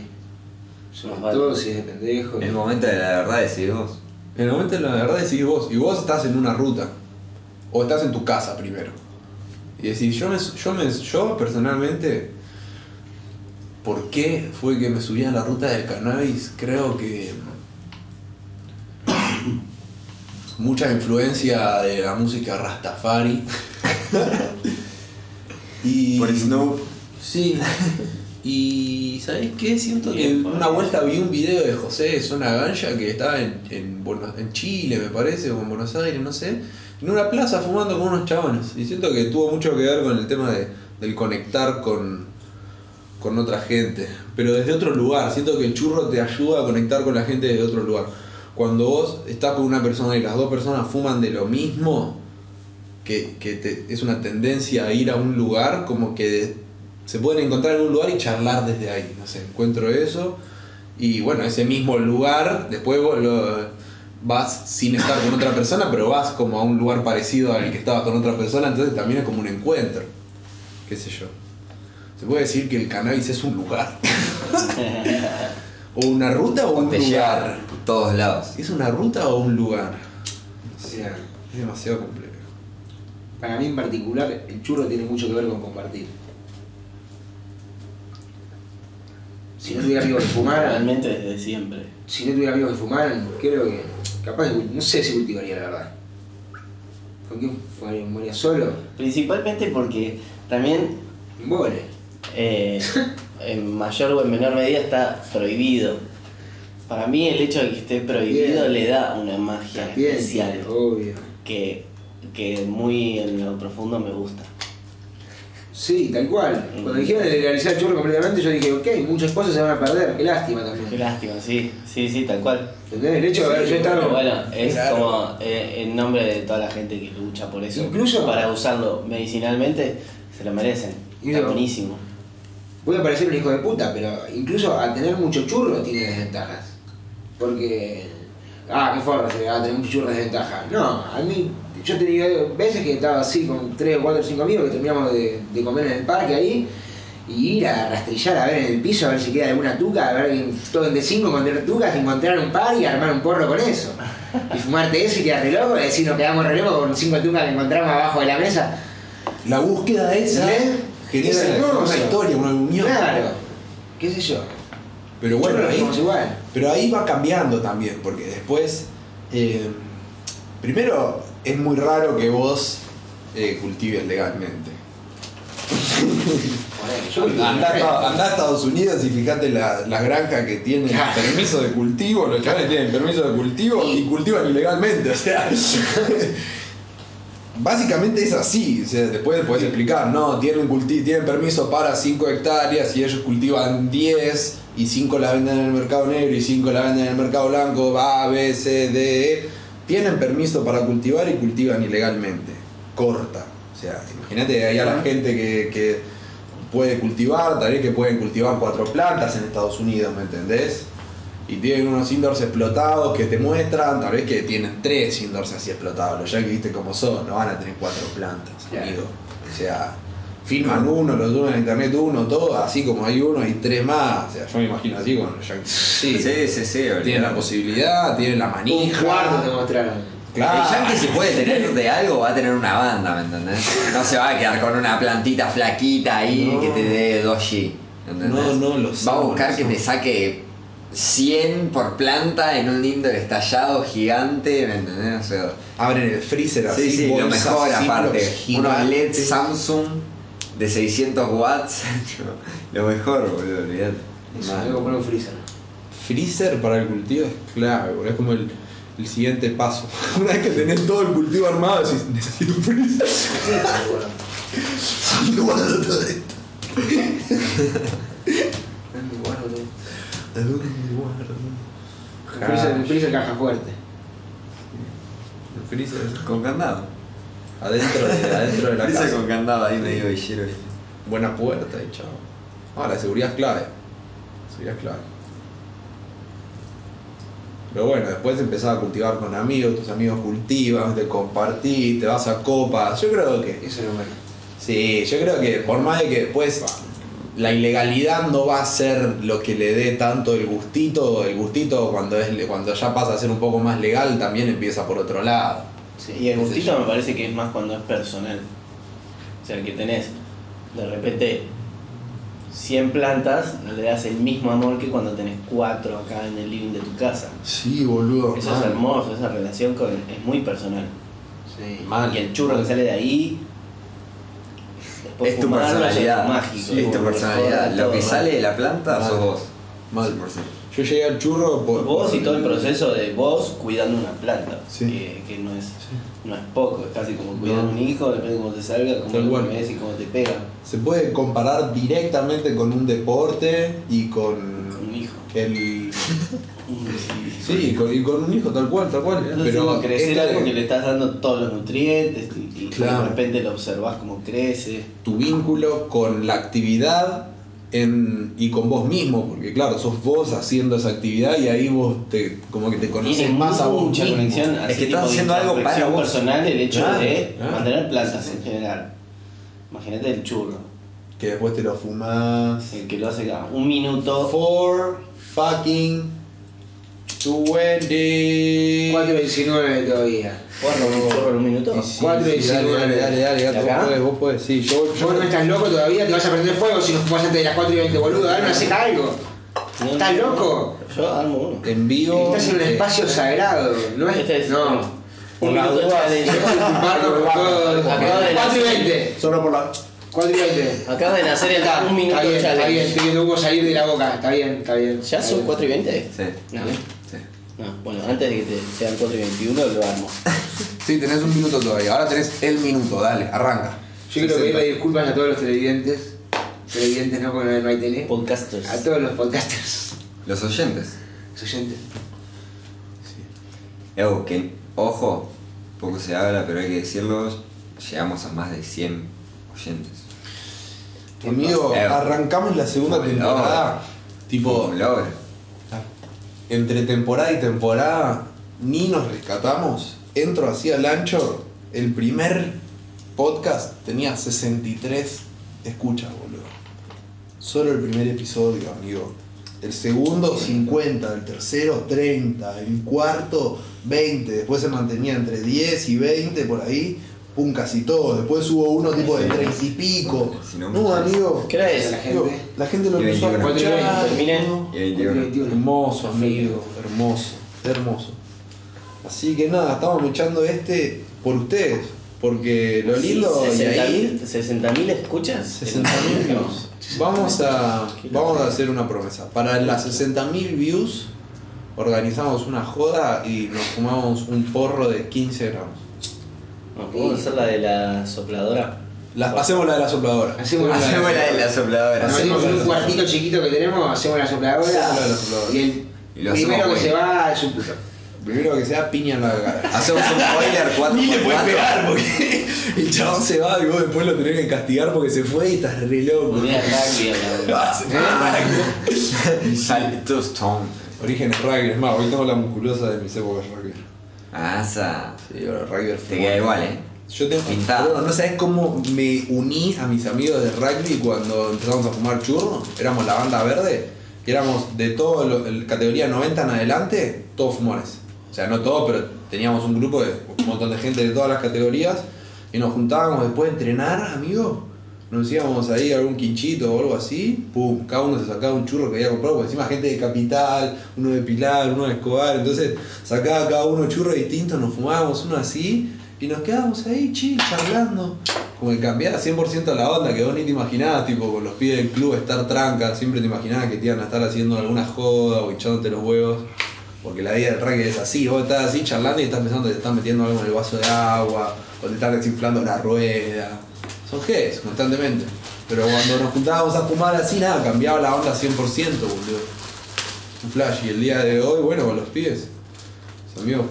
Sobre Más vale. todo si es de pendejo. En el momento de la verdad decís vos. En el momento de la verdad decís vos, y vos estás en una ruta, o estás en tu casa primero. Y decís, yo, me, yo, me, yo personalmente, ¿por qué fue que me subí a la ruta del cannabis? Creo que mucha influencia de la música Rastafari. [laughs] y Por Snoop. Sí. Y ¿sabés qué? Siento que Bien, una vuelta vi un video de José de Zona Gancha que estaba en, en, Buenos- en Chile, me parece, o en Buenos Aires, no sé, en una plaza fumando con unos chabones. Y siento que tuvo mucho que ver con el tema de, del conectar con, con otra gente, pero desde otro lugar. Siento que el churro te ayuda a conectar con la gente desde otro lugar. Cuando vos estás con una persona y las dos personas fuman de lo mismo, que, que te- es una tendencia a ir a un lugar, como que se pueden encontrar en un lugar y charlar desde ahí. No sé, encuentro eso. Y bueno, ese mismo lugar, después vos lo- vas sin estar con otra persona, pero vas como a un lugar parecido al que estabas con otra persona, entonces también es como un encuentro. ¿Qué sé yo? Se puede decir que el cannabis es un lugar. [laughs] o una ruta o un te lleva lugar. a todos lados. ¿Es una ruta o un lugar? O sea, Es demasiado complejo. para mí en particular, el churro tiene mucho que ver con compartir. Si no tuviera amigos que fumaran, Realmente desde siempre. si no tuviera amigos que fumaran, creo que capaz, que- no sé si cultivaría la verdad. ¿Con quién fumaría? ¿Fumaría solo? Principalmente porque también vole. Eh, en mayor o en menor medida está prohibido. Para mí el hecho de que esté prohibido Bien. le da una magia especial obvio. que, que muy en lo profundo me gusta. Sí, tal cual. Cuando dijeron de legalizar el churro completamente, yo dije, ok, muchas cosas se van a perder, qué lástima Qué también. lástima, sí, sí, sí, tal cual. ¿Entendés? El hecho de haber yo estado. bueno, es Claro. como eh, en nombre de toda la gente que lucha por eso. Incluso- para usarlo medicinalmente, se lo merecen. Está buenísimo. Voy a parecer un hijo de puta, pero incluso al tener mucho churro tiene desventajas. Porque. Ah, qué forra, se va a tener mucho churro es desventaja. No, a mí. Yo he tenido veces que estaba así con 3, 4, 5 amigos que terminamos de, de comer en el parque ahí. Y ir a rastrillar a ver en el piso a ver si queda alguna tuca, a ver que todos de 5 encontrar tucas, encontrar un par y armar un porro con eso. Y fumarte eso y quedar re loco, y decir nos quedamos re locos con 5 tucas que encontramos abajo de la mesa. La búsqueda esa ¿Eh? Genera Es hermoso. una historia, una unión. Claro, qué sé yo. Pero bueno, ahí, igual. pero ahí va cambiando también, porque después, eh, primero es muy raro que vos eh, cultives legalmente. Andá, a- andá a Estados Unidos y fíjate la- las granjas que tienen Claro. permiso de cultivo, los chavales tienen permiso de cultivo y cultivan ilegalmente, o sea. [laughs] Básicamente es así, o sea, después puedes explicar, no, tienen, culti- tienen permiso para 5 hectáreas y ellos cultivan 10 y 5 las venden en el mercado negro y 5 las venden en el mercado blanco, A, B, C, D, E. Tienen permiso para cultivar y cultivan ilegalmente. Corta. O sea, imagínate ahí a la gente que, que puede cultivar, tal vez que pueden cultivar cuatro plantas en Estados Unidos, ¿me entendés? Y tienen unos indoors explotados que te muestran, tal vez que tienen tres indoors así explotados, los ya que viste cómo son, no van a tener cuatro plantas, Claro. amigo. O sea, filman uno, lo suben a internet uno, todo, así como hay uno, hay tres más. O sea, yo me imagino así con los yankees. Sí, Sí, sí, sí. tienen la posibilidad, tienen la Un manija. cuarto te mostraron. Claro. El yankee si puede tener de algo va a tener una banda, ¿me entendés? No se va a quedar con una plantita flaquita ahí No. que te dé 2G. ¿entendés? No, no, lo Va a buscar que te saque 100 por planta en un indoor estallado gigante, ¿me entendés? O sea, Abren el freezer así. sí, sí, lo mejor aparte. Unos gigantes. LED Samsung de 600 watts. [laughs] lo mejor, boludo, olvidate. Eso, tengo que poner un freezer. Freezer para el cultivo es clave, boludo, es como el, el siguiente paso. [laughs] Una vez que tenés todo el cultivo armado, decís, necesito un freezer. ¿Dónde [laughs] guardo todo esto? ¿Dónde guardo todo? ¿A dónde guardo? El freezer, el freezer caja fuerte. El freezer es Con candado. adentro de, adentro de la [laughs] casa. con candado ahí medio villero. Buena puerta y chao. Ah, la seguridad es clave. Seguridad es clave. Pero bueno, después empezás a cultivar con amigos, tus amigos cultivan, te compartís, te vas a copas. Yo creo que Eso es lo bueno. Sí, yo creo que por más de que después la ilegalidad no va a ser lo que le dé tanto el gustito, el gustito cuando es cuando ya pasa a ser un poco más legal también empieza por otro lado. Sí, y el gustito me parece que es más cuando es personal. O sea, que tenés de repente 100 plantas, no le das el mismo amor que cuando tenés 4 acá en el living de tu casa. Sí, boludo. Eso es hermoso, esa relación con, es muy personal. Sí. Mal. Y el churro que sale de ahí, después Es tu personalidad. mágico. Sí, es tu personalidad. Lo que sale de la planta Mal. sos vos. Mal. 100%. Yo llegué al churro por. Vos y todo el proceso de vos cuidando una planta, Sí. que, que no, es, no es poco, es casi como cuidar No. un hijo, depende de cómo te salga, cómo Tal lo comes y cómo te pega Se puede comparar directamente con un deporte y con con un hijo. el. [laughs] Sí, y con, y con un hijo tal cual, tal cual. Pero Pero crecer algo que le estás dando todos los nutrientes y, y Claro. de repente lo observás como crece. tu vínculo con la actividad en, y con vos mismo, porque claro, sos vos haciendo esa actividad y ahí vos te, como que te conoces más a vos mucha mismo. conexión, Es que estás haciendo algo para vos. personal el hecho Claro, de claro. mantener plantas en general. Imagínate el churro, Que después te lo fumás. el que lo hace cada un minuto. For fucking 20. 4.19 todavía. ¿Puedo romper un churro en un minuto? Y sí, Cuatro y sí, dale, dale, dale, dale, gato, ¿Y acá? vos podés, vos podés, sí, yo, yo Vos no estás loco todavía, te vas a prender fuego si no fumas antes de las 4 y 20, boludo. Dale seca algo. No, ¿Estás no, loco? Yo armo uno. en vivo. Estás en un eh, espacio sagrado, ¿no es? Este es no. Por las dudas. de 4 y 20. Solo por la. 4 y 20. Acaba de nacer el Está, un minuto está bien, está bien, estoy viendo salir de la boca, está bien, está bien. ¿Ya son bien. 4 y 20? Sí. No. sí. No, bueno, antes de que te sean 4 y 21 lo armo. [laughs] Sí, tenés un minuto todavía. Ahora tenés el minuto, dale, arranca. Yo quiero 60. pedirle disculpas a todos los televidentes. Televidentes no, porque no hay tele. Podcasters. A todos los podcasters. Los oyentes. Los oyentes. Evo, que, ojo, poco se habla, pero hay que decirlo, llegamos a más de 100 oyentes. Amigo, arrancamos la segunda temporada. Tipo. Entre temporada y temporada, ni nos rescatamos. Entro así al ancho. El primer podcast tenía 63 escuchas, boludo. Solo el primer episodio, amigo. El segundo, 50. El tercero, 30. El cuarto, 20. Después se mantenía entre 10 y 20 por ahí. Pum, casi todo. Después hubo uno tipo de 30 y pico. Si no, amigo. ¿Qué hora es? La Digo, gente. la gente lo empezó a 21. escuchar. Terminé. ¿no? Y 21. 21. Hermoso, amigo, hermoso, hermoso. Así que nada, estamos echando este por ustedes. Porque lo lindo y ahí 60.000 escuchas. 60.000 views. Vamos a, vamos a hacer una promesa. Para las 60.000 views organizamos una joda y nos fumamos un porro de 15 gramos. ¿Podemos hacer la de la sopladora? La- hacemos la de la sopladora. Hacemos la- Hacemos la de la sopladora. Nos Hacemos un cuartito chiquito que tenemos, hacemos la sopladora. Hacemos la de la sopladora. Y el Y lo hacemos primero que se va es un puto. Primero que sea piña en la cara. Hacemos un boiler 4x4. [laughs] Ni le puedes pegar porque el chabón se va y vos después lo tenés que castigar porque se fue y estás re loco. Unidad rugby a la Ah, se fue. Salto Stone. Orígenes rugby, es más, hoy tengo la musculosa de mis épocas rugby. Asa. Sí, ahora rugby Te queda igual, eh. Yo tengo Pintado. Boludo, no sabes cómo me uní a mis amigos de rugby cuando empezamos a fumar churro. Éramos la banda verde. Y éramos de todo el- categoría 90 en adelante, todos fumadores. O sea, no todos, pero teníamos un grupo de un montón de gente de todas las categorías. Y nos juntábamos después de entrenar, amigo. Nos íbamos ahí a algún quinchito o algo así. Pum, cada uno se sacaba un churro que había comprado. Porque encima gente de Capital, uno de Pilar, uno de Escobar. Entonces sacaba cada uno churros distintos, nos fumábamos uno así. Y nos quedábamos ahí chill, charlando. Como que cambiaba 100% la onda, que vos ni te imaginabas, tipo, con los pibes del club estar tranca, siempre te imaginabas que te iban a estar haciendo alguna joda o hinchándote los huevos. Porque la vida del rugby es así, vos estás así charlando y estás pensando que te están metiendo algo en el vaso de agua, o te están desinflando la rueda. Son Gs constantemente. Pero cuando nos juntábamos a fumar así, nada, cambiaba la onda 100%, boludo. Un flash. Y el día de hoy, bueno, con los pibes, los amigos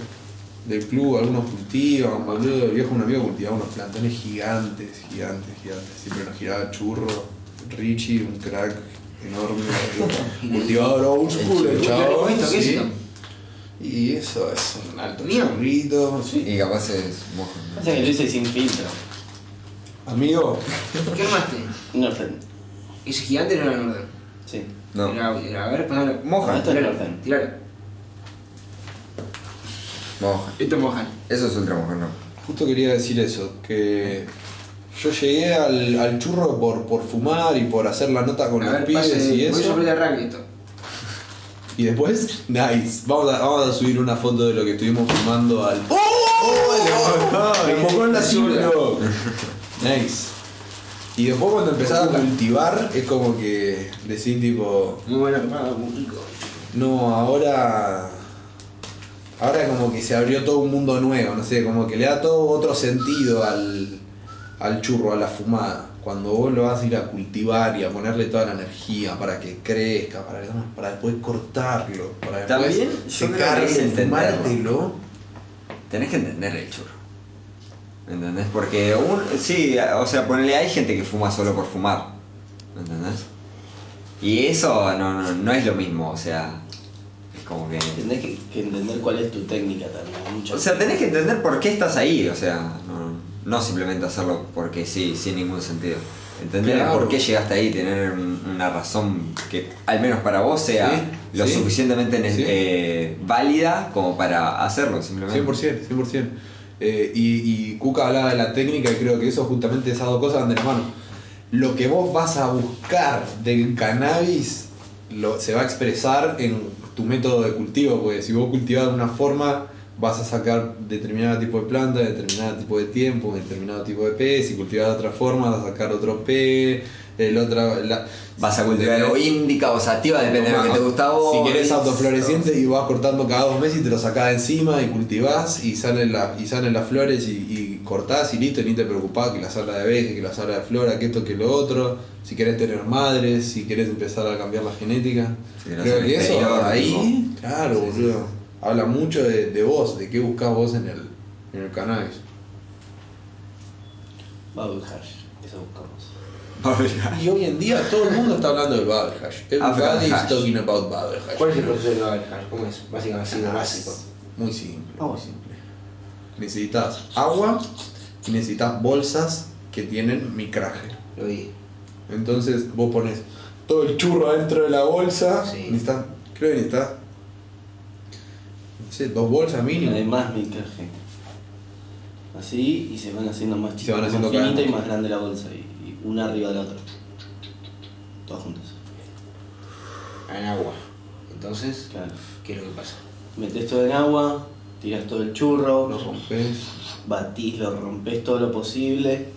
del club, algunos cultivan, boludo. El viejo un amigo cultivaba unos plantones gigantes, gigantes, gigantes. Siempre nos giraba churro. Richie, un crack enorme. [laughs] cultivador old school, el ¿Qué chabón. es esto? ¿Qué es sí. Y eso es un alto churrito. sí. Y capaz es mojo. Pasa que lo hice sin filtro. Amigo, ¿Qué armaste? Norten. ¿Ese gigante no era Norden? Sí. No. Era, era, a ver, pasame. No, Moja. esto es tiralo. Moja. Esto es mojan. Eso es ultra moja, no. justo quería decir eso, que yo llegué al, al churro por, por fumar y por hacer la nota con A los ver, pibes pase, y voy eso. sobre el rugby esto. Y después, nice. Vamos a, vamos a subir una foto de lo que estuvimos fumando al. ¡Oh! Le mojó en la zurda. Nice. Y después cuando empezás a cultivar es como que decís tipo, Muy bueno armado, muy rico. no, ahora. Ahora como que se abrió todo un mundo nuevo, no sé, como que le da todo otro sentido al, al churro, a la fumada. Cuando vos lo vas a ir a cultivar y a ponerle toda la energía para que crezca, para, para después cortarlo, para después También yo creo que secarlo, es fumártelo. Tenés que entender el churro. ¿Entendés? Porque un, sí, o sea, ponele, hay gente que fuma solo por fumar. ¿Entendés? Y eso no, no, no es lo mismo, o sea, es como que... Tenés que, que entender cuál es tu técnica también. mucho. O sea, tenés que entender por qué estás ahí, o sea, no, no simplemente hacerlo porque sí, sin ningún sentido. Entender Claro. por qué llegaste ahí, tener un- una razón que al menos para vos sea Sí, lo sí. suficientemente Sí. eh, válida como para hacerlo, simplemente. 100%, 100%. Eh, y, Cuca hablaba de la técnica y creo que eso justamente esas dos cosas van de la mano. Lo que vos vas a buscar del cannabis lo, se va a expresar en tu método de cultivo, porque si vos cultivás de una forma vas a sacar determinado tipo de planta, determinado tipo de tiempo, determinado tipo de pez, si cultivás de otra forma vas a sacar otro pez, el otro... la- Vas a cultivar o índica o sativa, depende de lo que te gusta a vos. Si querés autofloreciente y vas cortando cada dos meses y te lo sacás de encima y cultivás y salen, la- y salen las flores y, y cortás y listo, ni te preocupás que la sala de abeja, que la sala de flora, que esto, que lo otro. Si querés tener madres, si querés empezar a cambiar la genética. Creo que eso ahí, claro, Sí, sí, boludo. Habla mucho de, de vos, de qué buscás vos en el, en el cannabis. Bubble hash. Eso buscamos. Y hoy en día todo el mundo está hablando del bubble hash. Everybody is talking about hash. ¿Cuál es el proceso de Babel Hash? ¿Cómo es? Básicamente así, de básico. Muy simple, Ah, muy simple. Necesitas agua y necesitas bolsas que tienen micraje. Lo vi. Entonces vos pones todo el churro adentro de la bolsa. Sí. Necesitas, creo que necesitas, no sé, dos bolsas mínimo. Además, mi caje. Así y se van haciendo más se chicas, van haciendo más finita y más. grande la bolsa. Y una arriba de la otra. Todas juntas. En agua. Entonces, Claro. ¿qué es lo que pasa? Metes todo en agua, tiras todo el churro, Lo rompes. batís, lo rompes todo lo posible,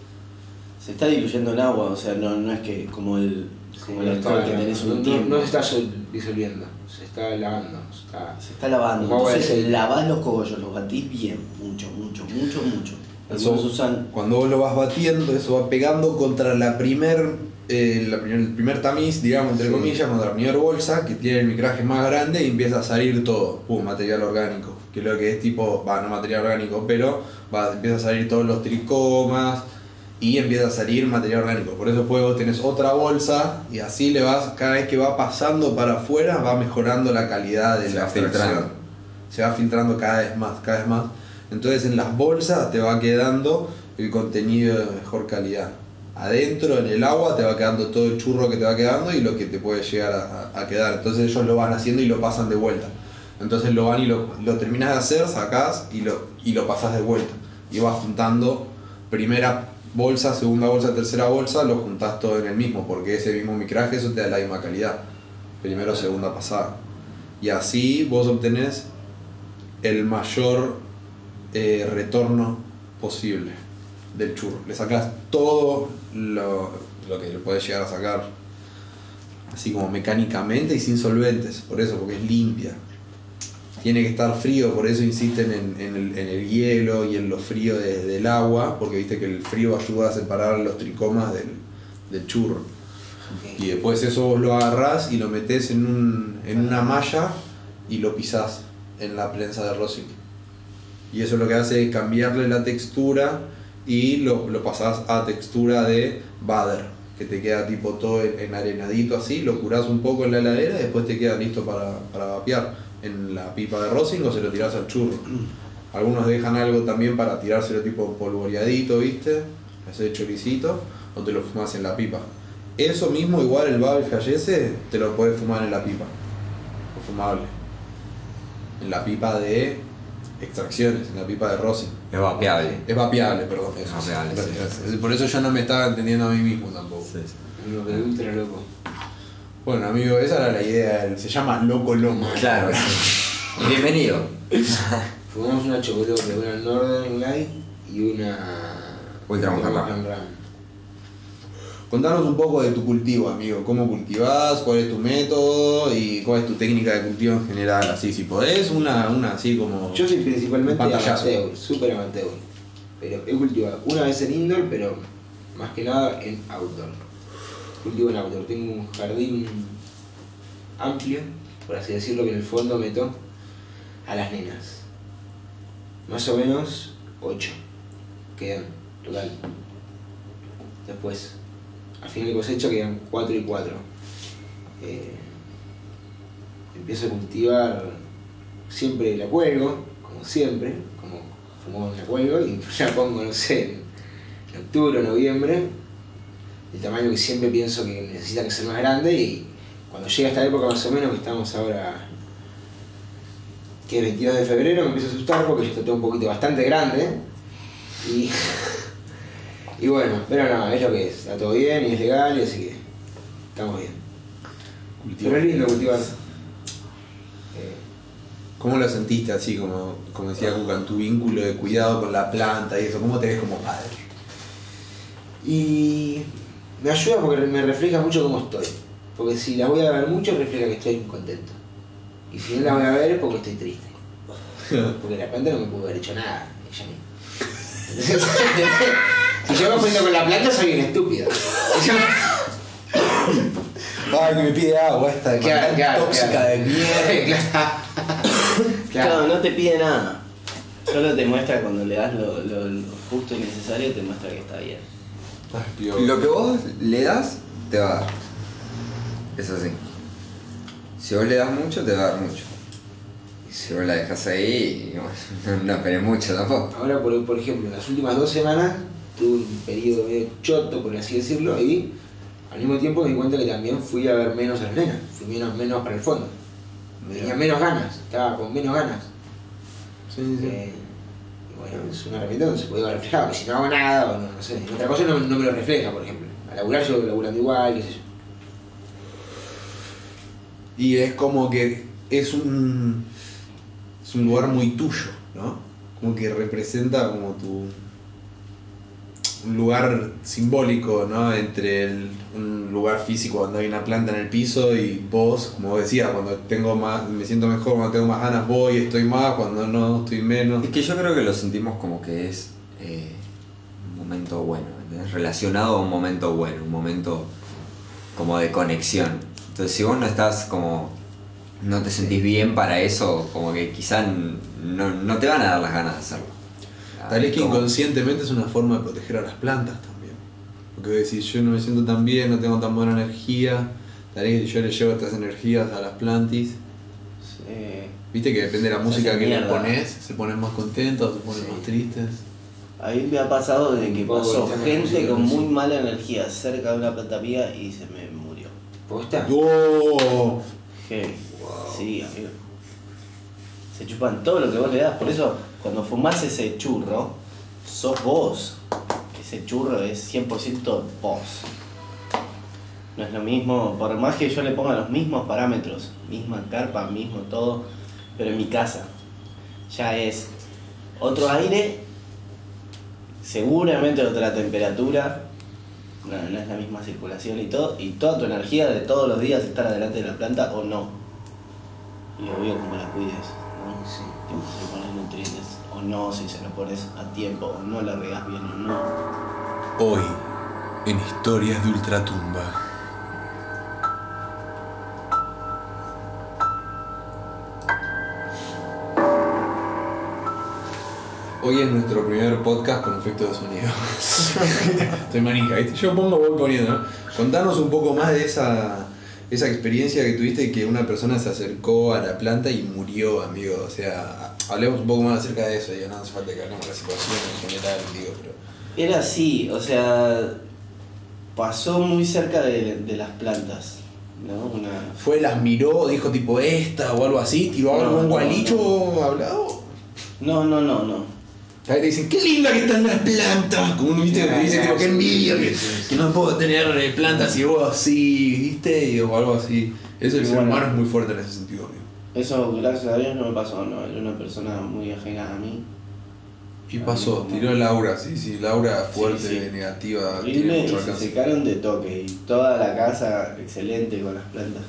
se está diluyendo en agua, o sea, no, no es que como el, como el Sí, está- que tenés no, un tiempo. no se está sol- disolviendo, se está lavando. se está- Se está lavando. Entonces lavás los cogollos, los batís bien, mucho, mucho, mucho, mucho. Eso- Algunos usan Cuando vos lo vas batiendo, eso va pegando contra la primer, eh, la primer- el primer tamiz, digamos, entre Sí. comillas, contra la primera bolsa, que tiene el micraje más grande y empieza a salir todo, pum, material orgánico. Que lo que es tipo, va, no material orgánico, pero va, empieza a salir todos los tricomas y empieza a salir material orgánico. Por eso después vos tenés otra bolsa y así le vas, cada vez que va pasando para afuera, va mejorando la calidad de Se la filtrando. Se va filtrando cada vez más, cada vez más. Entonces en las bolsas te va quedando el contenido de mejor calidad. Adentro, en el agua, te va quedando todo el churro que te va quedando y lo que te puede llegar a, quedar. Entonces ellos lo van haciendo y lo pasan de vuelta. Entonces lo van y lo, lo terminas de hacer, sacás y lo, y lo pasas de vuelta. Y vas juntando primera bolsa, segunda bolsa, tercera bolsa, lo juntás todo en el mismo, porque ese mismo micraje eso te da la misma calidad. Primero, segunda pasada. Y así vos obtenés el mayor eh, retorno posible del churro. Le sacas todo lo, lo que le puedes llegar a sacar, así como mecánicamente y sin solventes, por eso, porque es limpia. Tiene que estar frío, por eso insisten en, en el, en el hielo y en lo frío de- del agua, porque viste que el frío ayuda a separar los tricomas del, del churro. Y después eso vos lo agarrás y lo metés en, un, en una malla y lo pisás en la prensa de rosin. Y eso lo que hace es cambiarle la textura y lo, lo pasás a textura de bader, que te queda tipo todo en- enarenadito así, lo curás un poco en la heladera y después te queda listo para, para vapear en la pipa de rosin o se lo tirás al churro. Algunos dejan algo también para tirárselo tipo polvoreadito, ¿viste? Ese choricito, o te lo fumas en la pipa. Eso mismo, igual el Babel ese, te lo puedes fumar en la pipa. O fumable. En la pipa de extracciones, en la pipa de rosin. Es vapeable. Es vapeable, perdón. Es vapeable, sí. Por eso yo no me estaba entendiendo a mí mismo tampoco. Sí, sí. Uno que ultra loco. Bueno, amigo, esa era la idea. Se llama Loco Loco. Claro, sí. [laughs] Bienvenido. Fumamos una chocolate, una Northern Light y una. Ultra Mountain Ram. Contanos un poco de tu cultivo, amigo. ¿Cómo cultivás? ¿Cuál es tu método? ¿Y cuál es tu técnica de cultivo en general? Así, si podés, una, una así como. Yo soy principalmente amateur, súper amateur. Pero he cultivado una vez en indoor, pero más que nada en outdoor. Cultivo en outdoor. Tengo un jardín amplio, por así decirlo, que en el fondo meto a las nenas. Más o menos 8 quedan total. Después, al final de cosecha quedan 4 y 4. empiezo a cultivar, siempre la cuelgo, como siempre, como fumón la cuelgo y [laughs] la pongo, no sé, en octubre o noviembre, el tamaño que siempre pienso que necesita que ser más grande y cuando llega esta época más o menos, que estamos ahora, que es 22 de febrero, me empiezo a asustar porque ya está todo un poquito bastante grande y, [laughs] y bueno, pero no, es lo que es, está todo bien y es legal y así que estamos bien. Pero es lindo cultivar. Eh, ¿Cómo lo sentiste así, como, como decía Cuca, en tu vínculo de cuidado con la planta y eso? ¿Cómo te ves como padre? Y me ayuda porque me refleja mucho cómo estoy. Porque si las voy a ver mucho, refleja que estoy contento. Y si no las voy a ver es porque estoy triste. [laughs] Porque la planta no me pudo haber hecho nada. Ella misma. Entonces, [laughs] si yo me ofendo con la planta, soy un estúpido. [laughs] Ay, que me pide agua esta Claro, claro, tóxica claro. de mierda. [laughs] Claro. No te pide nada. Solo te muestra cuando le das lo, lo- lo justo y necesario, te muestra que está bien. Ay. Lo que vos le das, te va a dar. Es así. Si vos le das mucho, te va a dar mucho. Y si vos la dejas ahí, no, [laughs] no esperes mucho tampoco. Ahora, por, por ejemplo, en las últimas dos semanas tuve un periodo medio choto, por así decirlo, y al mismo tiempo me di cuenta que también fui a ver menos a las nenas, fui menos, menos para el fondo. Tenía menos ganas, estaba con menos ganas. Sí, sí, sí. Eh, y bueno, es una herramienta donde se puede ver reflejado, que si no hago nada, o no, no sé, en otra cosa no, no me lo refleja, por ejemplo. A laburar yo laburando igual, qué sé yo. Y es como que es un, es un lugar muy tuyo, ¿no? como que representa como tu un lugar simbólico, ¿no? Entre un lugar físico cuando hay una planta en el piso y vos, como decías, cuando tengo más, me siento mejor, cuando tengo más ganas voy, estoy más, cuando no, estoy menos. Es que yo creo que lo sentimos como que es eh, un momento bueno, ¿entendés? relacionado a un momento bueno, un momento como de conexión. Entonces, si vos no estás como. no te sentís bien para eso, como que quizá n- no, no te van a dar las ganas de hacerlo. Tal vez que Como- inconscientemente es una forma de proteger a las plantas también. Porque decís, yo no me siento tan bien, no tengo tan buena energía, tal vez yo le llevo estas energías a las plantis. Sí. Viste que depende de la música que le pones, se ponen más contentos, se ponen Sí. más tristes. A mí me ha pasado de que pasó gente con muy mala energía cerca de una planta mía y se me murió. ¿Posta? ¡Oh! Heavy. Sí, amigo. Se chupan todo lo que vos le das. Por eso, cuando fumás ese churro, sos vos. Ese churro es 100% vos. No es lo mismo, por más que yo le ponga los mismos parámetros, misma carpa, mismo todo, pero en mi casa. Ya es otro aire, seguramente otra temperatura, no, es la misma circulación y todo, y toda tu energía de todos los días estar adelante de la planta o no. Y obvio como la cuides. Le pones nutrientes o no, si se lo pones a tiempo o no la regas bien o no. Hoy, en Historias de Ultratumba. Hoy es nuestro primer podcast con efecto de sonido. Estoy manija, ¿viste? Yo pongo, voy poniendo. ¿no? Contanos un poco más de esa, esa experiencia que tuviste que una persona se acercó a la planta y murió, amigo. O sea, hablemos un poco más acerca de eso. Digo, no hace falta que hablemos de la situación en general, digo, pero. Era así, o sea, pasó muy cerca de, de las plantas, ¿no? Una, Fue, las miró, dijo tipo esta o algo así, tiró No, algún no, gualicho hablado. No, no, no, no. Ahí te dicen, qué linda que están las plantas. Como uno viste que dice, tipo, qué envidia que, que no puedo tener eh, plantas y vos así, ¿viste? Y- O algo así. Eso el ser bueno. humano es muy fuerte en ese sentido, amigo. Eso, gracias a Dios, no me pasó, no. Era una persona muy ajena a mí. Y pasó, tiró Laura, sí, sí, Laura fuerte, Sí, sí. negativa, tiene Horrible mucho y se secaron de toque. Y toda la casa excelente con las plantas.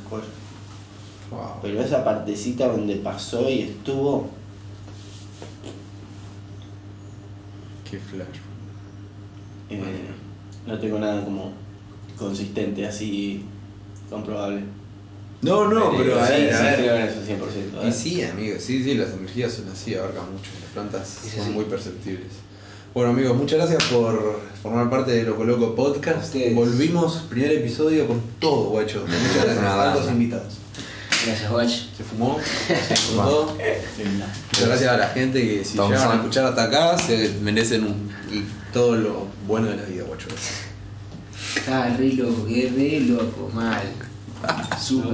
Wow. Pero esa partecita donde pasó y estuvo, Qué flash. eh, no tengo nada como consistente, así comprobable. No, no, pero a sí, ver, a ver. eso 100%. Y sí, amigo, sí, sí, las energías son así, abarcan mucho. Las plantas son muy perceptibles. Bueno, amigos, muchas gracias por formar parte de Loco Loco Podcast. Ustedes. Volvimos, primer episodio con todo, guacho. [laughs] Muchas gracias a los invitados. Gracias, Watch. Se fumó, [laughs] se disfrutó. Linda. Muchas gracias a la gente que si Tom llegan a escuchar hasta acá se merecen un- todo lo bueno de la vida, guacho. Estaba re loco, quedé re loco, mal. [laughs] Súper.